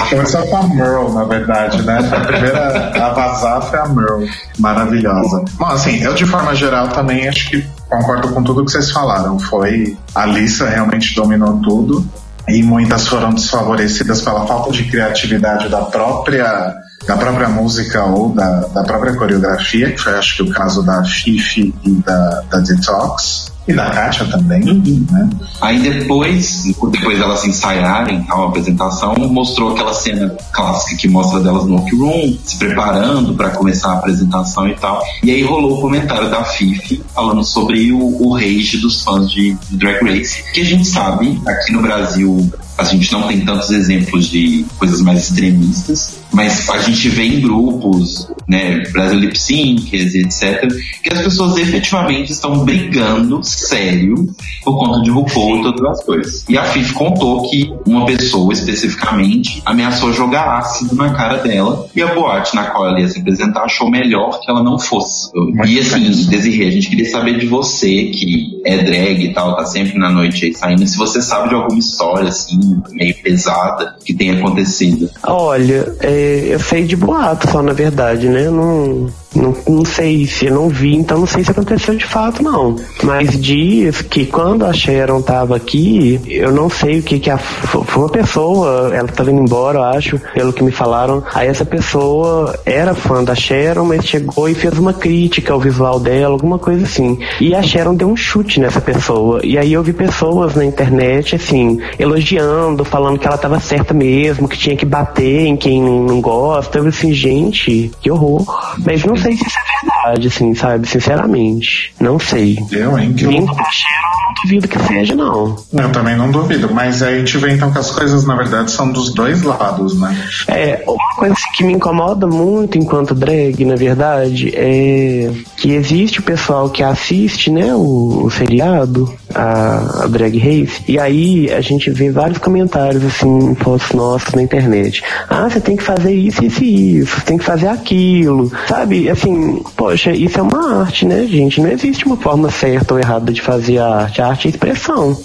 Começou com a Merle, na verdade, né? A primeira a vazar foi a Merle. Maravilhosa. Bom, assim, eu de forma geral também acho que concordo com tudo que vocês falaram. Foi. A Lisa realmente dominou tudo. E muitas foram desfavorecidas pela falta de criatividade da própria da própria música ou da, da própria coreografia, que foi acho que o caso da Fifi e da, da Detox. E da Katia também, né? Aí depois, depois delas ensaiarem tal, a apresentação, mostrou aquela cena clássica que mostra delas no workroom, se preparando para começar a apresentação e tal. E aí rolou o comentário da Fifi falando sobre o, o rage dos fãs de Drag Race. Que a gente sabe, aqui no Brasil, a gente não tem tantos exemplos de coisas mais extremistas, mas a gente vê em grupos, né, Brasil Lip Syncers e etc., que as pessoas efetivamente estão brigando sério por conta de RuPaul e todas as coisas. E a Fifi contou que uma pessoa especificamente ameaçou jogar ácido na cara dela e a boate na qual ela ia se apresentar achou melhor que ela não fosse. E assim, Desirê, a gente queria saber de você que é drag e tal, tá sempre na noite aí saindo, se você sabe de alguma história assim, meio pesada que tenha acontecido. Olha, é, eu sei de boato só, na verdade, né? Não, Não, não sei se eu não vi, então não sei se aconteceu de fato, não. Mas diz que quando a Sharon tava aqui, eu não sei o que que a. Foi uma pessoa, ela tava indo embora, eu acho, pelo que me falaram. Aí essa pessoa era fã da Sharon, mas chegou e fez uma crítica ao visual dela, alguma coisa assim. E a Sharon deu um chute nessa pessoa. E aí eu vi pessoas na internet, assim, elogiando, falando que ela tava certa mesmo, que tinha que bater em quem não gosta. Eu assim, gente, que horror. Mas não sei se isso é verdade, assim, sabe? Sinceramente. Não sei. Eu, hein? Que Vindo da Sharon, eu não duvido que seja, não. Eu também não duvido, mas aí a gente vê então que as coisas na verdade são dos dois lados, né? É, uma coisa assim que me incomoda muito enquanto drag, na verdade, é que existe o pessoal que assiste, né, o, o seriado, a, a Drag Race, e aí a gente vê vários comentários, assim, em fotos nossas na internet. Ah, você tem que fazer isso, isso e isso, tem que fazer aquilo, sabe? Assim, poxa, isso é uma arte, né, gente? Não existe uma forma certa ou errada de fazer a arte. A arte é expressão.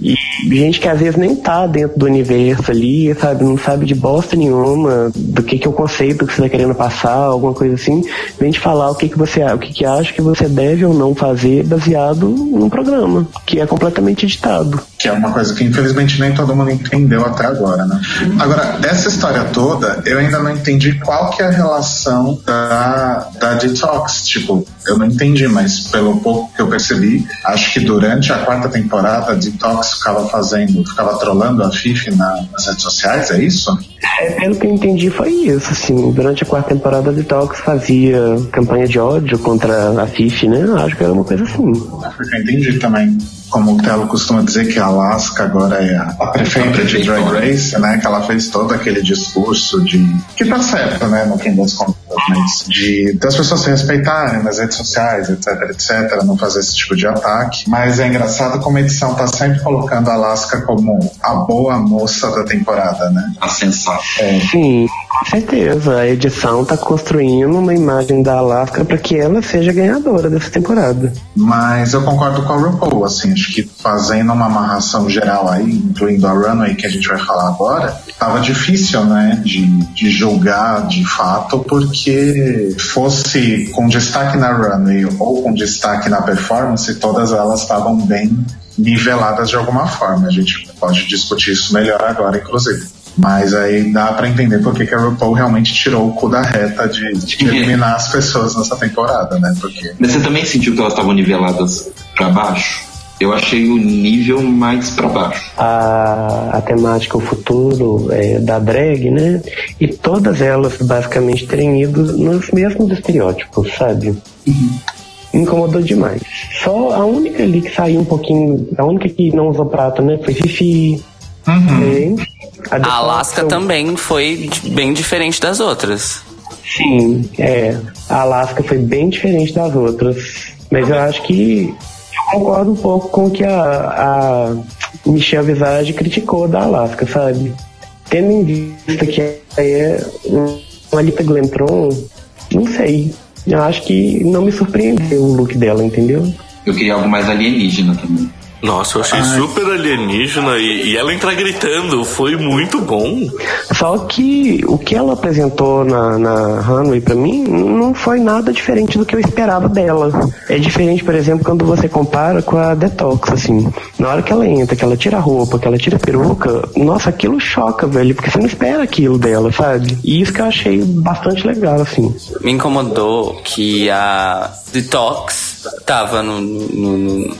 E gente que às vezes nem tá dentro do universo ali, sabe, não sabe de bosta nenhuma do que que é o conceito que você tá querendo passar, alguma coisa assim, vem te falar o que que você, o que que acha que você deve ou não fazer baseado num programa, que é completamente editado. Que é uma coisa que infelizmente nem todo mundo entendeu até agora, né? Agora, dessa história toda, eu ainda não entendi qual que é a relação da, da Detox. Tipo, eu não entendi, mas pelo pouco que eu percebi, acho que durante a quarta temporada Detox ficava fazendo, ficava trolando a Fifi na- nas redes sociais, é isso? É, pelo que eu entendi foi isso, assim, durante a quarta temporada Detox fazia campanha de ódio contra a Fifi, né? Acho que era uma coisa assim. Porque eu entendi também. Como o Telo costuma dizer que a Alaska agora é a, a prefeita de Drag Race, né? Que ela fez todo aquele discurso de. Que tá certo, né? No fim das contas, mas de das pessoas se respeitarem nas redes sociais, etc, etc, não fazer esse tipo de ataque. Mas é engraçado como a edição tá sempre colocando a Alaska como a boa moça da temporada, né? A sensata. Sim, com certeza. A edição tá construindo uma imagem da Alaska para que ela seja ganhadora dessa temporada. Mas eu concordo com a RuPaul, assim, acho que fazendo uma amarração geral aí, incluindo a Runway que a gente vai falar agora, tava difícil, né, de, de julgar de fato, porque fosse com destaque na Runway ou com destaque na performance, todas elas estavam bem niveladas de alguma forma. A gente pode discutir isso melhor agora, inclusive. Mas aí dá pra entender por que que a RuPaul realmente tirou o cu da reta de, de eliminar as pessoas nessa temporada, né? Porque Mas você também sentiu que elas estavam niveladas pra baixo? Eu achei o nível mais pra baixo. A, a temática, o futuro é, da drag, né? E todas elas basicamente terem ido nos mesmos estereótipos, sabe? Me incomodou demais. Só a única ali que saiu um pouquinho, a única que não usou prato, né? Foi Fifi. É, A Default Alaska também foi bem diferente das outras. Sim, é. A Alaska foi bem diferente das outras. Mas eu acho que eu concordo um pouco com o que a, a Michelle Visage criticou da Alaska, sabe? Tendo em vista que é um- uma Lita Glentron, não sei. Eu acho que não me surpreendeu o look dela, entendeu? Eu queria algo mais alienígena também. Nossa, eu achei super alienígena e, e ela entrar gritando foi muito bom. Só que o que ela apresentou na, na Runway pra mim não foi nada diferente do que eu esperava dela. É diferente, por exemplo, quando você compara com a Detox, assim. Na hora que ela entra, que ela tira a roupa, que ela tira a peruca, nossa, aquilo choca, velho, porque você não espera aquilo dela, sabe? E isso que eu achei bastante legal, assim. Me incomodou que a Detox tava no, no, no-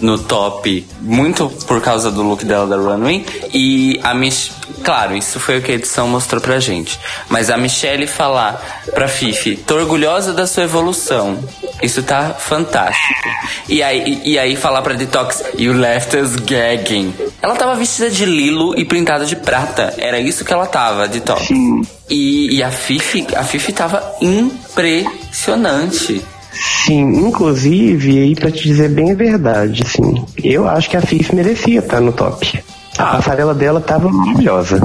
no top muito por causa do look dela da Runway e a Mich claro, isso foi o que a edição mostrou pra gente. Mas a Michelle falar pra Fifi, tô orgulhosa da sua evolução. Isso tá fantástico. E aí, e, e aí falar pra Detox, you left us gagging. Ela tava vestida de lilo e pintada de prata. Era isso que ela tava, Detox. E, e a Fifi, a Fifi tava impressionante. Sim, inclusive, aí pra te dizer bem a verdade, assim, eu acho que a Fifi merecia estar no top. A passarela dela tava maravilhosa.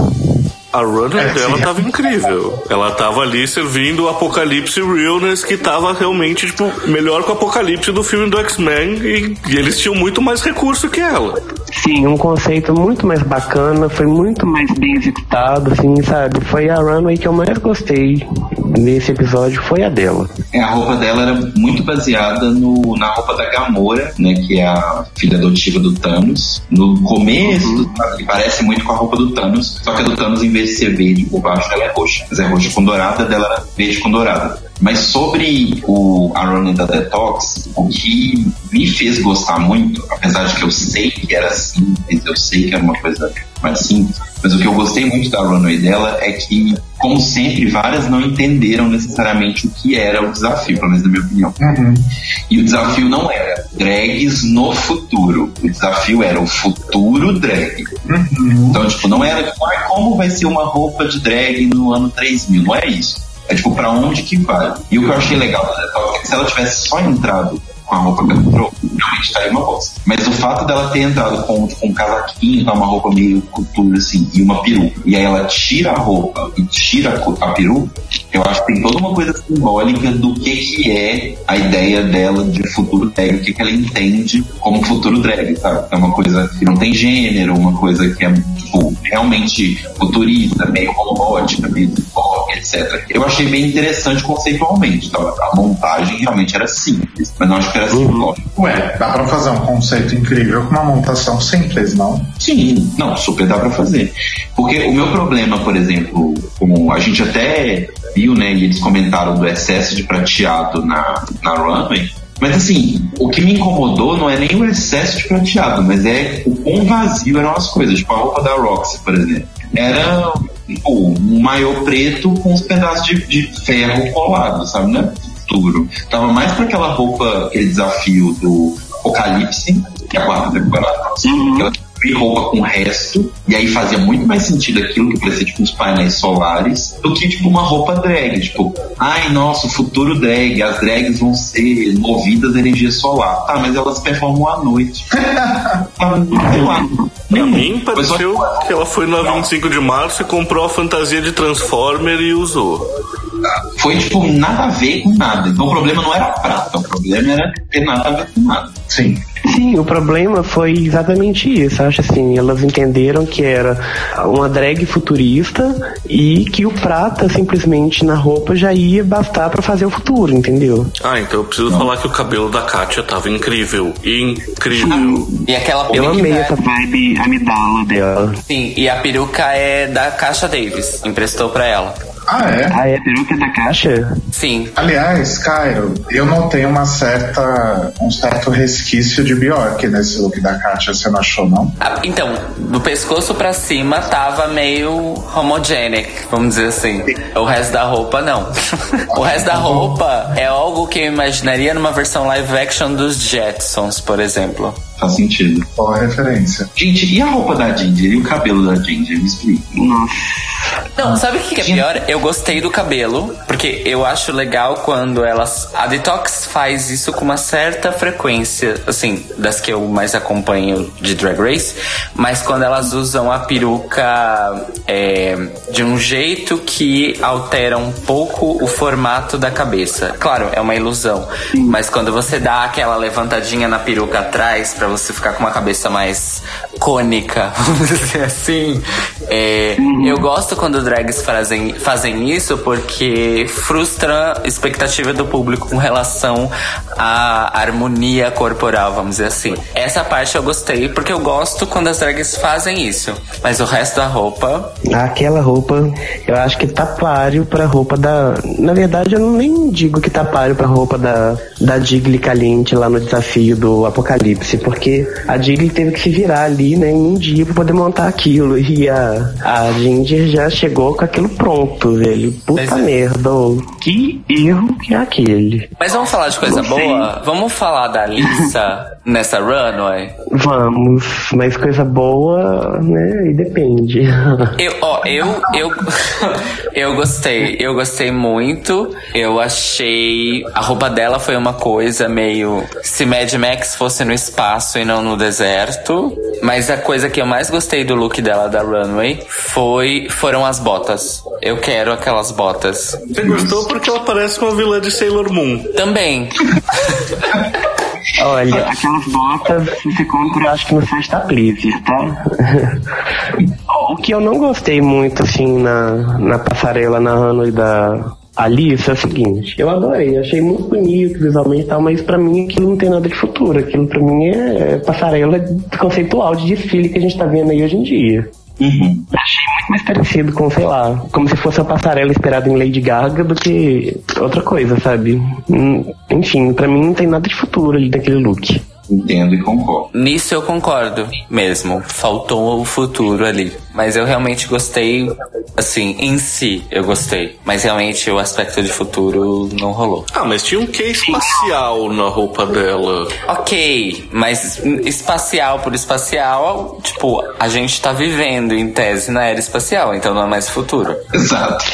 A runner É, dela sim. tava incrível. Ela tava ali servindo o Apocalipse Realness, que tava realmente, tipo, melhor que o Apocalipse do filme do X-Men, e, e eles tinham muito mais recurso que ela. Sim, um conceito muito mais bacana, foi muito mais bem executado, assim, sabe? Foi a runway que eu mais gostei nesse episódio, foi a dela. É, a roupa dela era muito baseada no, na roupa da Gamora, né? Que é a filha adotiva do Thanos. No começo, do, que parece muito com a roupa do Thanos, só que a do Thanos, em vez de ser verde por baixo, ela é roxa. Mas é roxa com dourada, dela era verde com dourada. Mas sobre o a running da Detox, o que me fez gostar muito, apesar de que eu sei que era simples, eu sei que era uma coisa mais simples, mas o que eu gostei muito da runway dela é que, como sempre, várias não entenderam necessariamente o que era o desafio, pelo menos na minha opinião. Uhum. E o desafio não era drags no futuro. O desafio era o futuro drag. Então, tipo, não era ah, como vai ser uma roupa de drag no ano 3000. Não é isso. É tipo, pra onde que vai? E o que eu achei legal da Detox é que se ela tivesse só entrado com a roupa que ela entrou, realmente estaria uma bosta. Mas o fato dela ter entrado com, tipo, um casaquinho, com uma roupa meio cultura, assim, e uma peruca, e aí ela tira a roupa e tira a peruca, eu acho que tem toda uma coisa simbólica do que que é a ideia dela de futuro drag, o que que ela entende como futuro drag, sabe? É uma coisa que não tem gênero, uma coisa que é, tipo, realmente futurista, meio robótica, meio etc. Eu achei bem interessante conceitualmente, tá? A montagem realmente era simples, mas não acho que era simbólico. Ué, dá pra fazer um conceito incrível com uma montação simples, não? Sim, não, super dá pra fazer. Porque o meu problema, por exemplo, como a gente até viu, né, e eles comentaram do excesso de prateado na, na runway, mas assim, o que me incomodou não é nem o excesso de prateado, mas é o quão vazio eram as coisas. Tipo, a roupa da Roxy, por exemplo. Era tipo, um maiô preto com uns pedaços de, de ferro colado, sabe? Não é futuro. Tava mais pra aquela roupa, aquele desafio do Apocalipse, que é a quarta temporada. Ela e roupa com o resto, e aí fazia muito mais sentido aquilo que parecia tipo uns painéis solares, do que tipo uma roupa drag. Tipo, ai nossa, o futuro drag, as drags vão ser movidas a energia solar. Tá, mas elas performam à noite. Sei lá. Pra mim, pareceu que ela foi na 25 de março e comprou a fantasia de Transformer e usou. Foi tipo nada a ver com nada. Então o problema não era a prata, o problema era ter nada a ver com nada. Sim. Sim, o problema foi exatamente isso. Acho assim, elas entenderam que era uma drag futurista e que o prata simplesmente na roupa já ia bastar pra fazer o futuro, entendeu? Ah, então eu preciso falar que o cabelo da Katia tava incrível. Incrível. E aquela Eu peruca. amei essa vibe amidala dela. Sim, e a peruca é da Caixa Davis. Emprestou pra ela. Ah, é? Ah, é a peruca da caixa? Sim. Aliás, Cairo, eu notei uma certa, um certo resquício de Bjork nesse look da Katia, você não achou, não? Ah, então, do pescoço pra cima tava meio homogenic, vamos dizer assim. O resto da roupa, não. o resto da roupa é algo que eu imaginaria numa versão live action dos Jetsons, por exemplo. Faz sentido. Qual a referência? Gente, e a roupa da Ginger? E o cabelo da Ginger? Me explica. Não, sabe o que que é pior? Eu gostei do cabelo, porque eu acho legal quando elas. A Detox faz isso com uma certa frequência, assim, das que eu mais acompanho de Drag Race, mas quando elas usam a peruca é, de um jeito que altera um pouco o formato da cabeça. Claro, é uma ilusão, mas quando você dá aquela levantadinha na peruca atrás pra você ficar com uma cabeça mais cônica, vamos dizer assim, é, eu gosto quando drags fazem, fazem isso porque frustra a expectativa do público com relação à harmonia corporal, vamos dizer assim. Essa parte eu gostei porque eu gosto quando as drags fazem isso. Mas o resto da roupa, Aquela roupa, eu acho que tá páreo pra roupa da. Na verdade, eu nem digo que tá páreo pra roupa da, da Digli caliente lá no desafio do Apocalipse, porque a Digli teve que se virar ali, né, em um dia pra poder montar aquilo. E a, a Ginger já chegou com aquilo pronto, velho. Puta é. merda, ô. que erro que é aquele. Mas vamos falar de coisa Não sei. boa? Vamos falar da Lisa nessa runway? Vamos, mas coisa boa, né, e depende. Eu, ó, eu, eu, eu gostei, eu gostei muito. Eu achei a roupa dela foi uma coisa meio se Mad Max fosse no espaço e não no deserto. Mas a coisa que eu mais gostei do look dela da runway foi foram as botas. Eu quero aquelas botas. Você gostou porque ela parece uma vilã de Sailor Moon. Também. Olha, aquelas botas você compra, acho que no site da Pleaser, tá? o que eu não gostei muito, assim, na, na passarela na Hanoi da Alice é o seguinte, eu adorei, achei muito bonito visualmente e tal, mas pra mim aquilo não tem nada de futuro, aquilo pra mim é passarela conceitual de desfile que a gente tá vendo aí hoje em dia. Uhum. Achei muito mais parecido com, sei lá, como se fosse uma passarela esperada em Lady Gaga do que outra coisa, sabe? Hum, Enfim, pra mim não tem nada de futuro ali daquele look. Entendo e concordo. Nisso eu concordo mesmo. Faltou o futuro ali. Mas eu realmente gostei, assim, em si eu gostei. Mas realmente o aspecto de futuro não rolou. Ah, mas tinha um quê espacial na roupa dela. Ok, mas espacial por espacial, tipo, a gente tá vivendo em tese na era espacial, então não é mais futuro. Exato.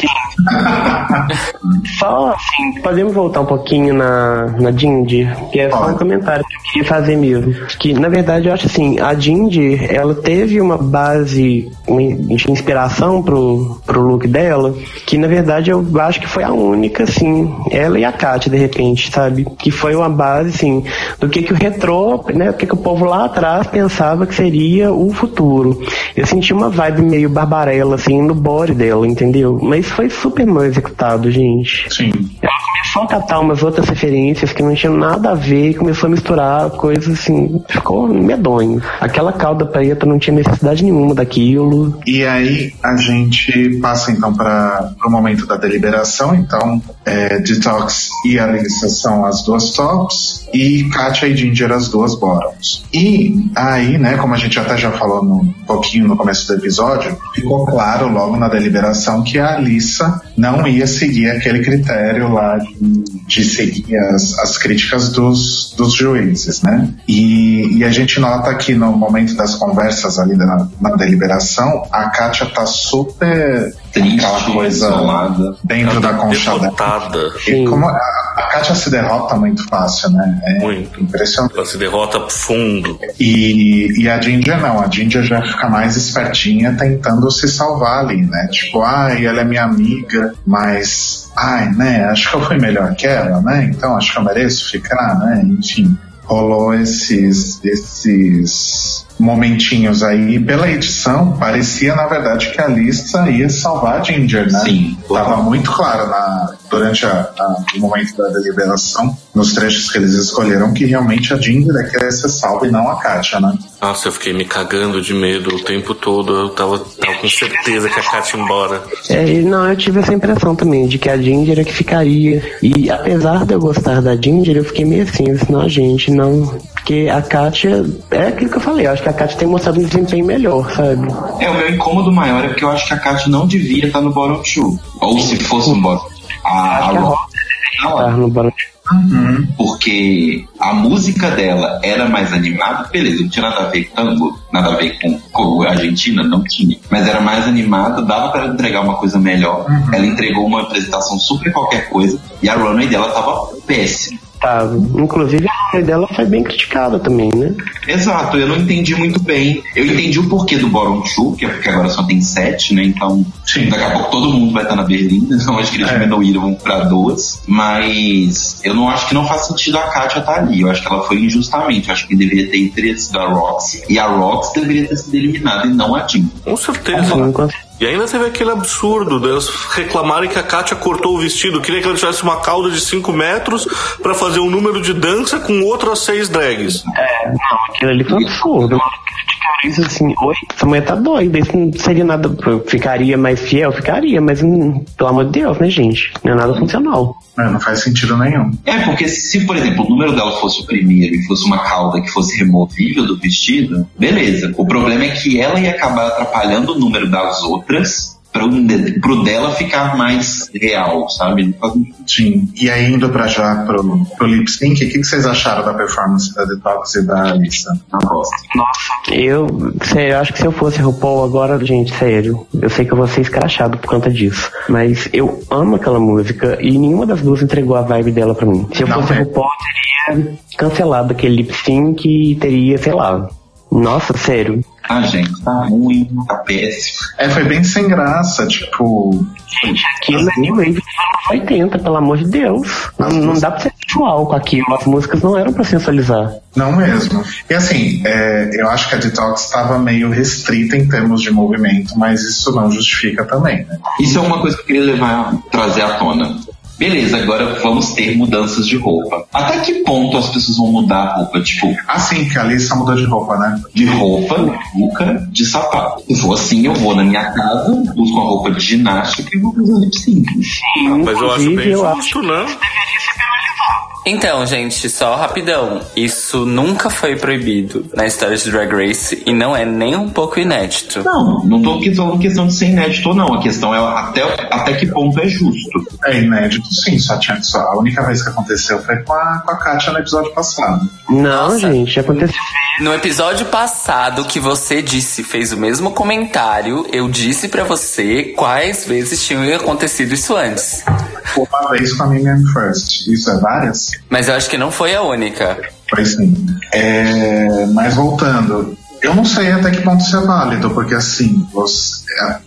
Só assim, podemos voltar um pouquinho na, na Jindy, que é só um comentário que eu queria fazer mesmo. Que na verdade eu acho assim, a Jindy, ela teve uma base de inspiração pro, pro look dela, que na verdade eu acho que foi a única, assim, ela e a Katia, de repente, sabe? Que foi uma base, assim, do que que o retrô, né? O que que o povo lá atrás pensava que seria o futuro. Eu senti uma vibe meio barbarela, assim, no body dela, entendeu? Mas foi super mal executado, gente. Sim. Ela começou a catar umas outras referências que não tinham nada a ver e começou a misturar coisas assim, ficou medonho. Aquela cauda preta não tinha necessidade nenhuma daquilo. E aí a gente passa então para o momento da deliberação. Então, é, Detox e Alissa são as duas tops e Katia e Ginger as duas bottoms. E aí, né, como a gente até já falou no, um pouquinho no começo do episódio, ficou claro logo na deliberação que a Alissa não ia seguir aquele critério lá de, de seguir as, as críticas dos, dos juízes, né? E, e a gente nota que no momento das conversas ali na, na deliberação, a Kátia tá super Triste, aquela coisa isolada. dentro da concha derrotada. E como a, a Kátia se derrota muito fácil, né? É Muito. impressionante. Ela se derrota fundo. E, e a Ginger não, a Ginger já fica mais espertinha tentando se salvar ali, né? Tipo, ai, ela é minha amiga, mas, ai, né? Acho que eu fui melhor que ela, né? Então acho que eu mereço ficar, né? Enfim, rolou esses, esses momentinhos aí. Pela edição, parecia na verdade que a lista ia salvar a Ginger, né? Sim. Tava muito claro na, durante a- a- o momento da deliberação, nos trechos que eles escolheram, que realmente a Ginger é que ia ser salva e não a Katia, né? Nossa, eu fiquei me cagando de medo o tempo todo. Eu tava, tava com certeza que a Kátia ia embora. É, não, eu tive essa impressão também, de que a Ginger é que ficaria. E apesar de eu gostar da Ginger, eu fiquei meio assim, eu disse, não, gente, não. Porque a Katia, é aquilo que eu falei, eu acho que a Katia tem mostrado um desempenho melhor, sabe? É, o meu incômodo maior é porque eu acho que a Kátia não devia estar no bottom two. Ou se fosse um bottom a, a a Rosa Barão porque a música dela era mais animada, beleza, não tinha nada a ver com tango, nada a ver com, com a Argentina, não tinha, mas era mais animada, dava para entregar uma coisa melhor. Ela entregou uma apresentação super qualquer coisa e a runway dela tava péssima. Tava. Inclusive, a runway dela foi bem criticada também, né? Exato, eu não entendi muito bem. Eu entendi o porquê do Bottom Two, que é porque agora só tem sete, né? Então, Sim. daqui a pouco todo mundo vai estar na Berlim, então acho que eles É. diminuíram pra duas. Mas eu não acho que não faz sentido a Katia estar ali. Eu acho que ela foi injustamente. Eu acho que deveria ter teria sido a Roxy. E a Roxy deveria ter sido eliminada e não a Jim. Com certeza. Assim, enquanto- E ainda teve aquele absurdo delas reclamarem que a Kátia cortou o vestido. Queria que ela tivesse uma cauda de 5 metros pra fazer um número de dança com outras seis drags. É, não, aquilo ali foi um absurdo. Criticaram isso assim, oi, essa mulher tá doida, isso não seria nada. eu Ficaria mais fiel? Ficaria, mas hum, pelo amor de Deus, né, gente? Não é nada funcional. É, não faz sentido nenhum. É, porque se, por exemplo, o número dela fosse o primeiro e fosse uma cauda que fosse removível do vestido, beleza. O problema é que ela ia acabar atrapalhando o número das outras para pro dela ficar mais real, sabe? Sim. E aí, indo pra já pro, pro lip sync, o que, que vocês acharam da performance da Detox e da Alissa? na bosta. Eu, sério, eu acho que se eu fosse RuPaul agora, gente, sério, eu sei que eu vou ser escrachado por conta disso. Mas eu amo aquela música e nenhuma das duas entregou a vibe dela pra mim. Se eu Não, fosse é. RuPaul, eu teria cancelado aquele lip sync e teria, sei lá, Nossa, sério. Ah, gente, tá ruim, tá péssimo. É, foi bem sem graça, tipo. Aquilo é New Wave dos anos 80, pelo amor de Deus. Não, não dá pra ser visual com aquilo. As músicas não eram pra sensualizar. Não mesmo. E assim, é, eu acho que a Detox estava meio restrita em termos de movimento, mas isso não justifica também, né? Isso é uma coisa que eu queria levar, trazer à tona. Beleza, agora vamos ter mudanças de roupa. Até que ponto as pessoas vão mudar a roupa? Tipo, Assim, que a Alissa mudou de roupa, né? de roupa, nunca de sapato. Se for assim, eu vou na minha casa, busco uma roupa de ginástica e vou fazer lip sync. Mas eu acho bem eu justo, né? Então, gente, só rapidão. Isso nunca foi proibido na história de Drag Race e não é nem um pouco inédito. Não, não tô falando questão de ser inédito ou não. A questão é até, até que ponto é justo. É inédito, sim, só tinha só. A única vez que aconteceu foi com a, com a Kátia no episódio passado. Não, Nossa. gente, aconteceu. No episódio passado que você disse, fez o mesmo comentário, eu disse pra você quais vezes tinham acontecido isso antes. Uma vez com a Mimian First. Isso é várias? Mas eu acho que não foi a única. Pois sim. É, mas voltando, eu não sei até que ponto isso é válido, porque assim, você-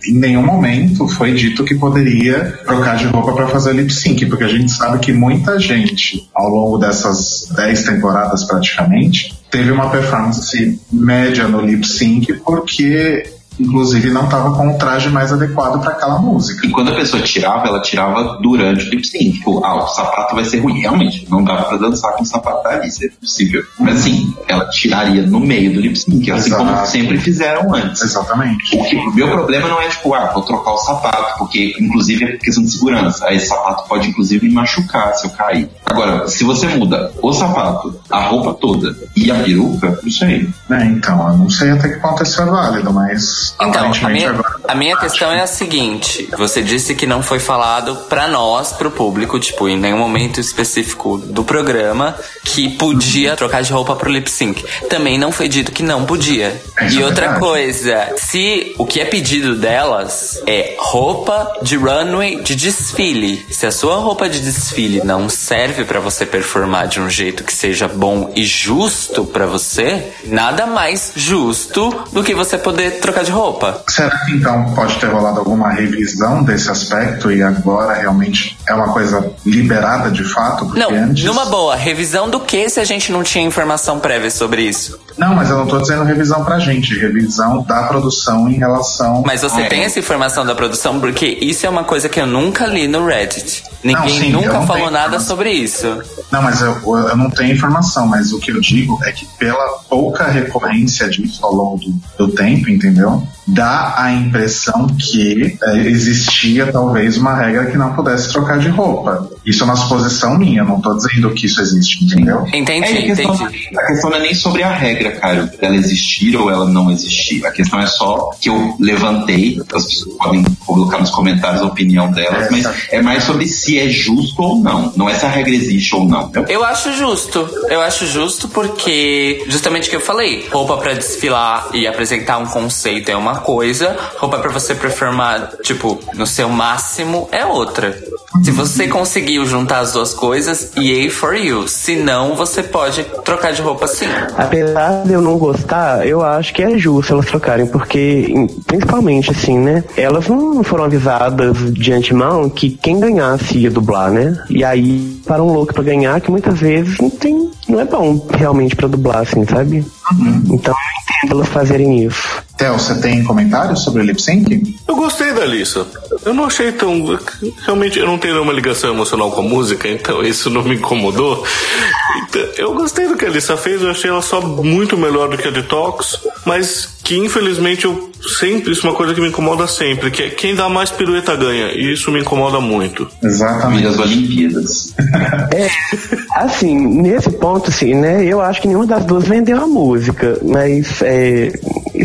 em nenhum momento foi dito que poderia trocar de roupa para fazer lip sync, porque a gente sabe que muita gente, ao longo dessas 10 temporadas praticamente, teve uma performance média no lip sync, porque inclusive não estava com o traje mais adequado para aquela música. E quando a pessoa tirava, ela tirava durante o lip sync. Tipo, ah, o sapato vai ser ruim. Realmente, não dá pra dançar com o sapato da Alice, é possível. Mas assim, ela tiraria no meio do lip sync, assim como Exato. sempre fizeram antes. Exatamente. O, que, o meu problema não é tipo, ah, vou trocar o sapato, porque inclusive é questão de segurança. Aí esse sapato pode inclusive me machucar se eu cair. Agora, se você muda o sapato, a roupa toda e a peruca, não sei. É, então, eu não sei até que ponto isso é válido, mas Então, a minha, agora. a minha questão é a seguinte: você disse que não foi falado pra nós, pro público, tipo, em nenhum momento específico do programa, que podia trocar de roupa pro lip sync. Também não foi dito que não podia. Isso E é outra verdade. coisa, se o que é pedido delas é roupa de runway de desfile, se a sua roupa de desfile não serve pra você performar de um jeito que seja bom e justo pra você, nada mais justo do que você poder trocar de roupa. Será que então pode ter rolado alguma revisão desse aspecto e agora realmente é uma coisa liberada de fato? Porque Não, antes... numa boa, revisão do que se a gente não tinha informação prévia sobre isso? Não, mas eu não tô dizendo revisão pra gente, revisão da produção em relação. Mas você É. tem essa informação da produção? Porque isso é uma coisa que eu nunca li no Reddit. Ninguém sim, eu nunca não falou nada informação. sobre isso. Não, mas eu, eu não tenho informação, mas o que eu digo é que pela pouca recorrência disso ao longo do, do tempo, entendeu? Dá a impressão que é, existia talvez uma regra que não pudesse trocar de roupa. Isso é uma suposição minha, não tô dizendo que isso existe, entendeu? Entendi, É, a, questão, entendi. a questão não é nem sobre a regra, cara, ela existir ou ela não existir. A questão é só que eu levantei, as pessoas podem colocar nos comentários a opinião delas, mas é mais sobre se é justo ou não. Não é se a regra existe ou não. Eu acho justo. Eu acho justo porque, justamente o que eu falei, roupa pra desfilar e apresentar um conceito é uma coisa, roupa pra você performar, tipo, no seu máximo é outra. Se você conseguiu juntar as duas coisas, yay for you. Se não, você pode trocar de roupa sim. Apesar de eu não gostar, eu acho que é justo elas trocarem, porque, principalmente assim, né? Elas não foram avisadas de antemão que quem ganhasse ia dublar, né? E aí, para um louco pra ganhar, que muitas vezes não tem. Não é bom realmente pra dublar, assim, sabe? Então eu entendo elas fazerem isso. Theo, você tem comentários sobre o lip sync? Eu gostei da Alissa. Eu não achei tão. Realmente, eu não tenho nenhuma ligação emocional com a música, então isso não me incomodou. Então, eu gostei do que a Alissa fez, eu achei ela só muito melhor do que a Detox, mas que infelizmente eu sempre. Isso é uma coisa que me incomoda sempre, que é quem dá mais pirueta ganha, e isso me incomoda muito. Exatamente. As Olimpíadas. É, assim, nesse ponto, sim, né? Eu acho que nenhuma das duas vendeu a música, mas é,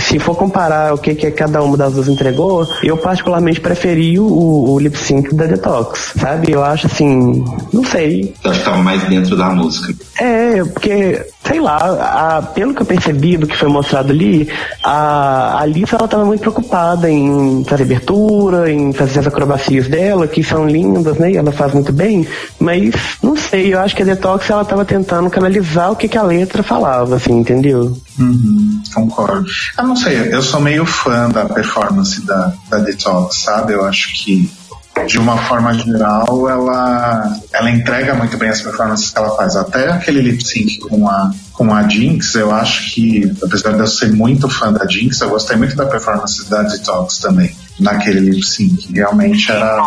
se for comparar o que, que cada uma das duas entregou, eu particularmente preferi o, o lip sync da Detox, sabe? Eu acho assim, não sei. Eu acho que tava mais dentro da música. É, porque, sei lá, a- pelo que eu percebi do que foi mostrado ali, a a Alissa ela tava muito preocupada em fazer abertura, em fazer as acrobacias dela, que são lindas, né? E ela faz muito bem, mas não sei, eu acho que a Detox ela tava tentando canalizar o que, que a letra falava, assim, entendeu? Uhum, concordo. Eu não sei, eu sou meio fã da performance da, da Detox, sabe? Eu acho que, de uma forma geral, ela, ela entrega muito bem as performances que ela faz. Até aquele lip sync com a, com a Jinx, eu acho que, apesar de eu ser muito fã da Jinx, eu gostei muito da performance da Detox também, naquele lip sync. Realmente era.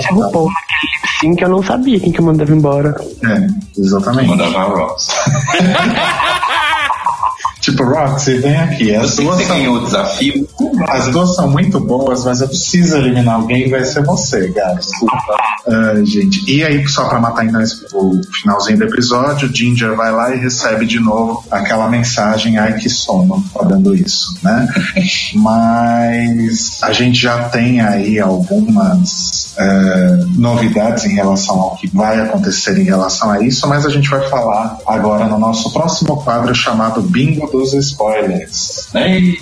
Se o RuPaul naquele lip sync, eu não sabia quem que eu mandava embora. É, exatamente. Mandava a Ross. Tipo, Roxy, vem aqui. As Você, duas ganhou o desafio? As duas são muito boas, mas eu preciso eliminar alguém e vai ser você, Gabi. Desculpa. Ai, gente. E aí, só pra matar esse- o finalzinho do episódio, Ginger vai lá e recebe de novo aquela mensagem, ai que sono, falando isso, né? Mas a gente já tem aí algumas eh, novidades em relação ao que vai acontecer em relação a isso, mas a gente vai falar agora no nosso próximo quadro chamado Bingo dos Spoilers. Ei,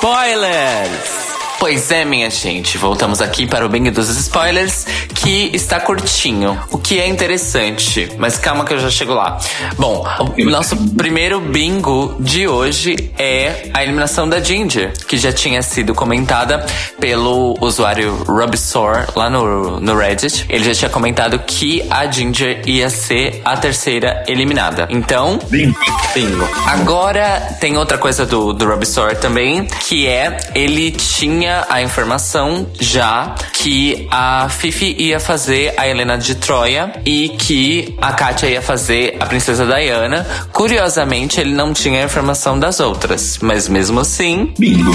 spoilers! Pois é, minha gente, voltamos aqui para o bingo dos spoilers, que está curtinho, o que é interessante, mas calma que eu já chego lá. Bom, o nosso primeiro bingo de hoje é a eliminação da Ginger, que já tinha sido comentada pelo usuário Robsor lá no, no Reddit. Ele já tinha comentado que a Ginger ia ser a terceira eliminada. Então, Bingo. Bingo. Agora tem outra coisa do, do Robsor também, que é ele tinha a informação já que a Fifi ia fazer a Helena de Troia e que a Katia ia fazer a Princesa Diana. Curiosamente, ele não tinha a informação das outras, mas mesmo assim. bingo.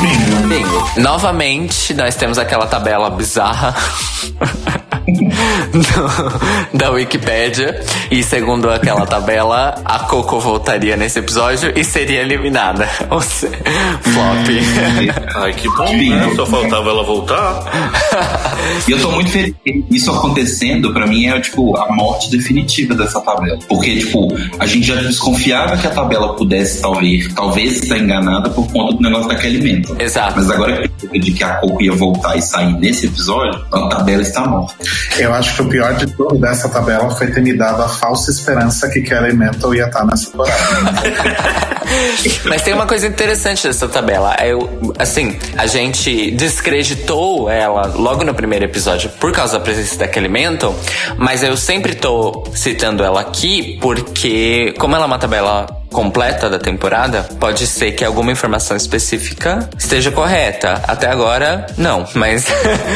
Bingo. Novamente, nós temos aquela tabela bizarra do- da Wikipédia. E segundo aquela tabela, a Coco voltaria nesse episódio e seria eliminada. Ou seja, flop. Ai, que bom, Bingo. né? Só faltava ela voltar. E eu tô muito feliz. Isso acontecendo, pra mim, é tipo a morte definitiva dessa tabela. Porque, tipo, a gente já desconfiava que a tabela pudesse, talvez, talvez estar enganada por conta do negócio da Kelly Menton. Exato. Mas agora que de que a Coco ia voltar e sair nesse episódio, a tabela está morta. Eu acho que o pior de tudo dessa tabela foi ter me dado a falsa esperança que Kelly Mental ia estar nessa temporada. Mas tem uma coisa interessante dessa tabela. Eu, assim, a gente descreditou ela logo no primeiro episódio por causa da presença da Kelly Mental, mas eu sempre tô citando ela aqui porque, como ela é uma tabela completa da temporada, pode ser que alguma informação específica esteja correta. Até agora, não, mas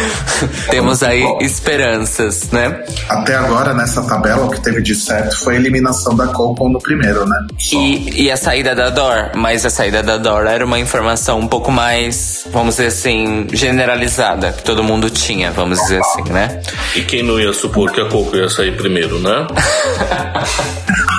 temos aí esperanças, né? Até agora, nessa tabela, o que teve de certo foi a eliminação da Coco no primeiro, né? E, e a saída da Dor, mas a saída da Dor era uma informação um pouco mais, vamos dizer assim, generalizada, que todo mundo tinha, vamos dizer assim, né? E quem não ia supor que a Coco ia sair primeiro, né?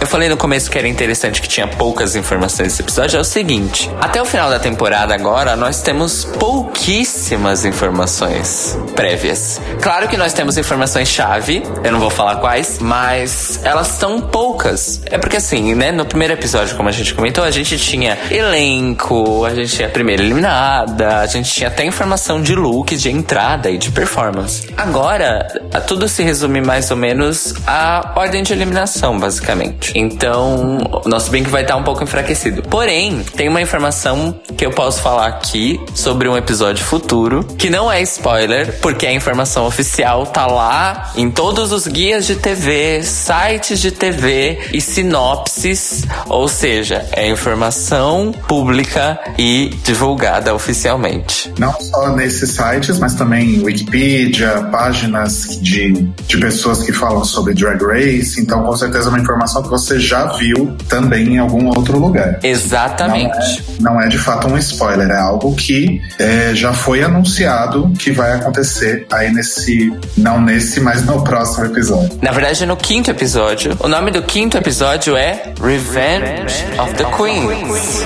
Eu falei no começo que era interessante que tinha poucas informações nesse episódio, é o seguinte: até o final da temporada agora, nós temos pouquíssimas informações prévias. Claro que nós temos informações-chave, eu não vou falar quais, mas elas são poucas. É porque assim, né, no primeiro episódio, como a gente comentou, a gente tinha elenco, a gente tinha a primeira eliminada, a gente tinha até informação de look, de entrada e de performance. Agora, tudo se resume mais ou menos a ordem de eliminação, basicamente. Então, o nosso bingo vai estar um pouco enfraquecido. Porém, tem uma informação que eu posso falar aqui sobre um episódio futuro, que não é spoiler, porque a informação oficial tá lá em todos os guias de TV, sites de TV e sinopses, ou seja, é informação pública e divulgada oficialmente. Não só nesses sites, mas também Wikipedia, páginas de, de pessoas que falam sobre Drag Race. Então, com certeza, é uma informação que você já viu também em algum outro lugar. Exatamente. Não é de fato um spoiler, é algo que é, já foi anunciado que vai acontecer aí nesse. Não nesse, mas no próximo episódio. Na verdade, no quinto episódio, o nome do quinto episódio é Revenge of the Queens.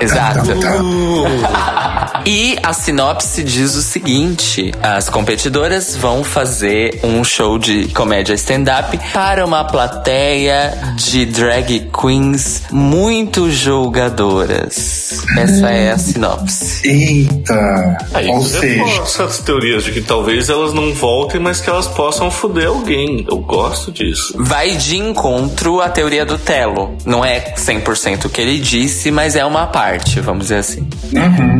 Exato. E a sinopse diz o seguinte: as competidoras vão fazer um show de comédia stand-up para uma plateia de drag queens muito julgadoras. Essa é a sinopse. Eita! Aí Ou seja, essas teorias de que talvez elas não voltem, mas que elas possam foder alguém. Eu gosto disso. Vai de encontro à teoria do Telo. Não é 100% o que ele disse, mas é uma parte, vamos dizer assim.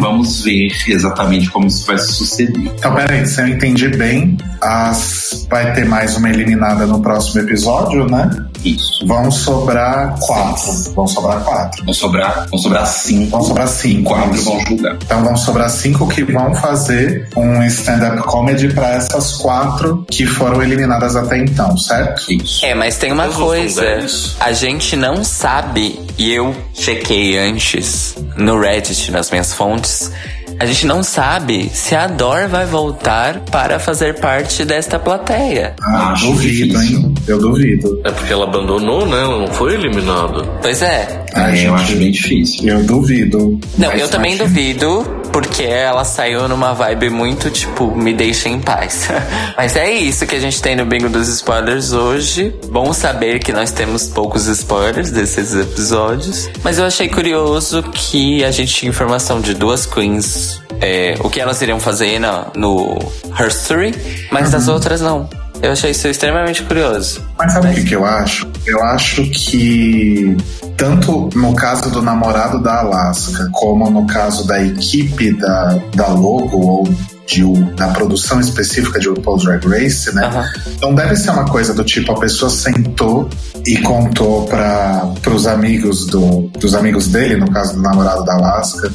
Vamos ver exatamente como isso vai suceder. então peraí, se eu entendi bem, as... vai ter mais uma eliminada no próximo episódio, né? Isso. Vão sobrar quatro. Vão sobrar quatro. Vão sobrar, vão sobrar cinco. Vão sobrar cinco. Quatro isso. vão julgar. Então vão sobrar cinco que vão fazer um stand-up comedy para essas quatro que foram eliminadas até então, certo? Isso. É, mas tem uma são coisa. A gente não sabe, e eu chequei antes no Reddit, nas minhas fontes. A gente não sabe se a Dor vai voltar para fazer parte desta plateia. Ah, Acho duvido, difícil. hein? Eu duvido. É porque ela abandonou, né? Ela não foi eliminada. Pois é. É, eu gente, acho bem difícil. Eu duvido. Não, Mas eu também acho- duvido, porque ela saiu numa vibe muito tipo, me deixa em paz. Mas é isso que a gente tem no Bingo dos Spoilers hoje. Bom saber que nós temos poucos spoilers desses episódios. Mas eu achei curioso que a gente tinha informação de duas queens. É, o que elas iriam fazer na, no Herstory, mas das outras não. Eu achei isso extremamente curioso. Mas sabe o que, que eu acho? Eu acho que tanto no caso do namorado da Alaska, como no caso da equipe da, da Logo ou de, da produção específica de RuPaul's Drag Race, né? Aham. Não deve ser uma coisa do tipo a pessoa sentou e contou para os amigos do, dos amigos dele, no caso do namorado da Alaska.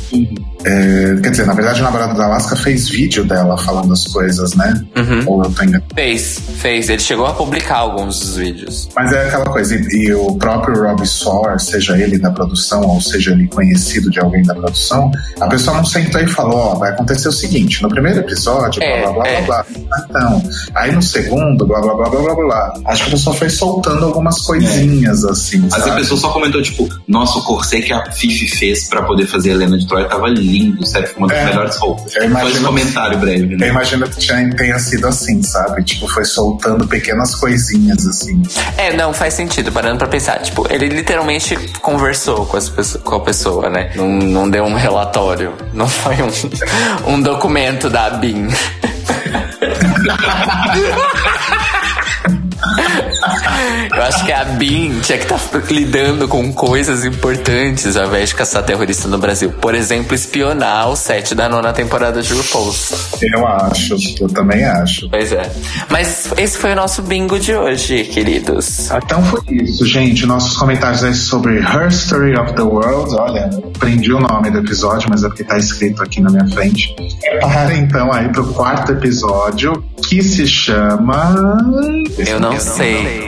É, quer dizer, na verdade, o namorado da Alaska fez vídeo dela falando as coisas, né? Uhum. Ou eu tô enganado. Fez, fez. Ele chegou a publicar alguns dos vídeos. Mas é aquela coisa, e, e o próprio Rob Sawyer, seja ele da produção ou seja ele conhecido de alguém da produção, a pessoa não sentou e falou: Ó, vai acontecer o seguinte, no primeiro episódio, É, blá blá blá é. blá blá. Então, aí no segundo, blá blá blá blá blá blá. Acho que a pessoa foi soltando algumas coisinhas assim. Mas a sabe? pessoa só comentou, tipo, nossa, o corset que a Fifi fez pra poder fazer a Helena de Troia tava lindo, sério, foi uma das É. melhores roupas. Eu esse comentário breve, Eu né? imagino que tinha- tenha sido assim, sabe? Tipo, foi soltando pequenas coisinhas assim. É, não, faz sentido, parando pra pensar. Tipo, ele literalmente conversou com, as com a pessoa, né? Não, não deu um relatório. Não foi um, um documento da BIM. Eu acho que a BIM tinha que estar lidando com coisas importantes ao invés de caçar terrorista no Brasil. Por exemplo, espionar o set da nona temporada de RuPaul's. Eu acho, eu também acho. Pois é. Mas esse foi o nosso bingo de hoje, queridos. Então foi isso, gente. Nossos comentários aí sobre Her Story of the World. Olha, eu aprendi o nome do episódio, mas é porque tá escrito aqui na minha frente. Prepara então aí pro quarto episódio, que se chama. Eu não, sei.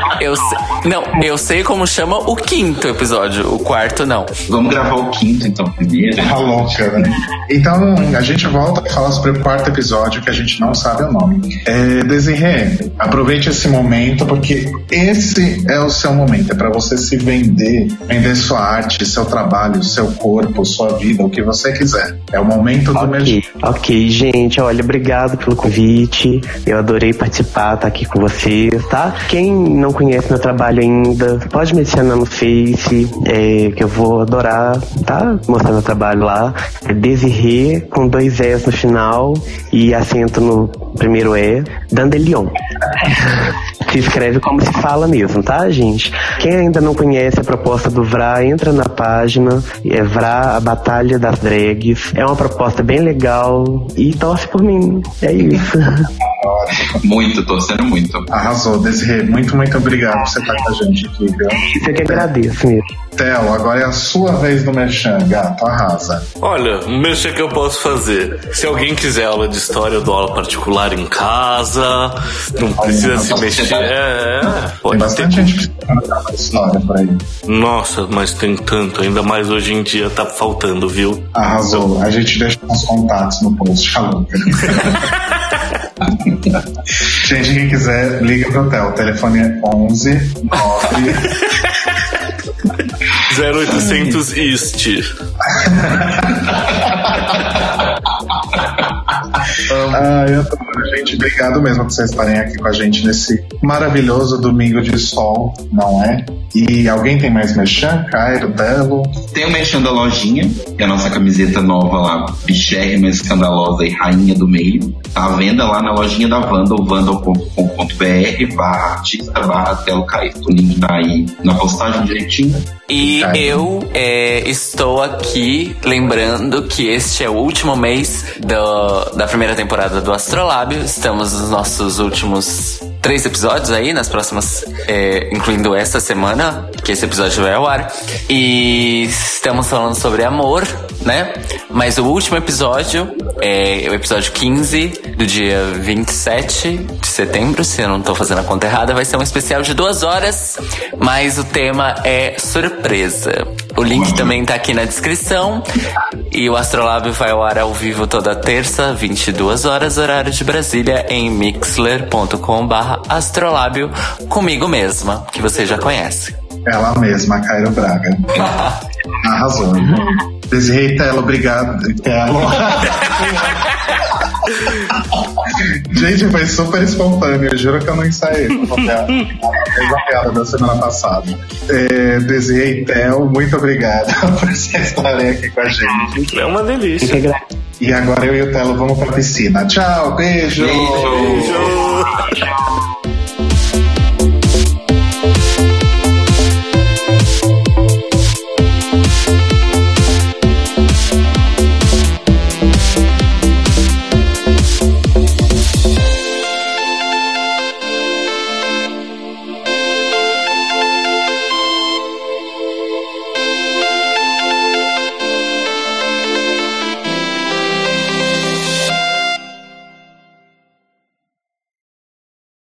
eu sei. Não, eu sei como chama o quinto episódio, o quarto não. Vamos gravar o quinto, então, primeiro. Tá louca, né? Então, a gente volta a falar sobre o quarto episódio que a gente não sabe o nome. É, Desirê, aproveite esse momento, porque esse é o seu momento. É para você se vender, vender sua arte, seu trabalho, seu corpo, sua vida, o que você quiser. É o momento do meu. Ok, ok, gente, olha, obrigado pelo convite. Eu adorei participar, estar aqui com vocês, tá? Quem não conhece conhece meu trabalho ainda, pode me adicionar no Face, é, que eu vou adorar, tá? Mostrar meu trabalho lá. É Desirê, com dois S no final e acento no primeiro E, Dandelion. Se escreve como se fala mesmo, tá, gente? Quem ainda não conhece a proposta do Vra, entra na página, é Vra, a Batalha das Drags. É uma proposta bem legal e torce por mim. É isso. Muito, torcendo muito. Arrasou, Desirê. Muito, muito obrigado por você estar com a gente aqui, viu? Isso eu que agradeço mesmo. Telo, agora é a sua vez no Merchan, gato. Arrasa. Olha, o mexer que eu posso fazer. Se alguém quiser aula de história, eu dou aula particular em casa. Não precisa se mexer. É, é, Tem pode ter. bastante gente dar uma história por aí. Nossa, mas tem tanto. Ainda mais hoje em dia tá faltando, viu? Arrasou. A gente deixa os contatos no post. Falou. gente, quem quiser, liga pro Theo. O telefone é 11 9 0800 East. Ai, eu adoro, gente. Obrigado mesmo por vocês estarem aqui com a gente nesse maravilhoso domingo de sol, não é? E alguém tem mais merchan? Cairo, Telo? Tem o Merchan da lojinha, que é a nossa camiseta nova lá, bichérrima, escandalosa e rainha do meio. Tá à venda lá na lojinha da Vandal, vandal.com.br barra artista barra Telo Caio. O link tá aí na postagem direitinho. E Cara. eu é, estou aqui lembrando que este é o último mês do- da primeira temporada do Astrolábio. Estamos nos nossos últimos três episódios aí, nas próximas, é, incluindo esta semana, que esse episódio vai ao ar. E estamos falando sobre amor, né? Mas o último episódio é o episódio 15 do dia 27 de setembro, se eu não tô fazendo a conta errada, vai ser um especial de duas horas, mas o tema é surpresa. O link também tá aqui na descrição. E o Astrolábio vai ao ar ao vivo toda terça, 22 horas, horário de Brasília, em mixler.com/barra astrolábio, comigo mesma, que você já conhece. Ela mesma, Cairo Braga. Arrasou. Desirei Telo, obrigado. Telo. Gente, foi super espontâneo. Eu juro que eu não ensaiei. Foi a piada da semana passada. É, Desirei Tel, muito obrigado por vocês estarem aqui com a gente. É uma delícia. E agora eu e o Telo vamos pra piscina. Tchau, beijo. Beijo. Beijo.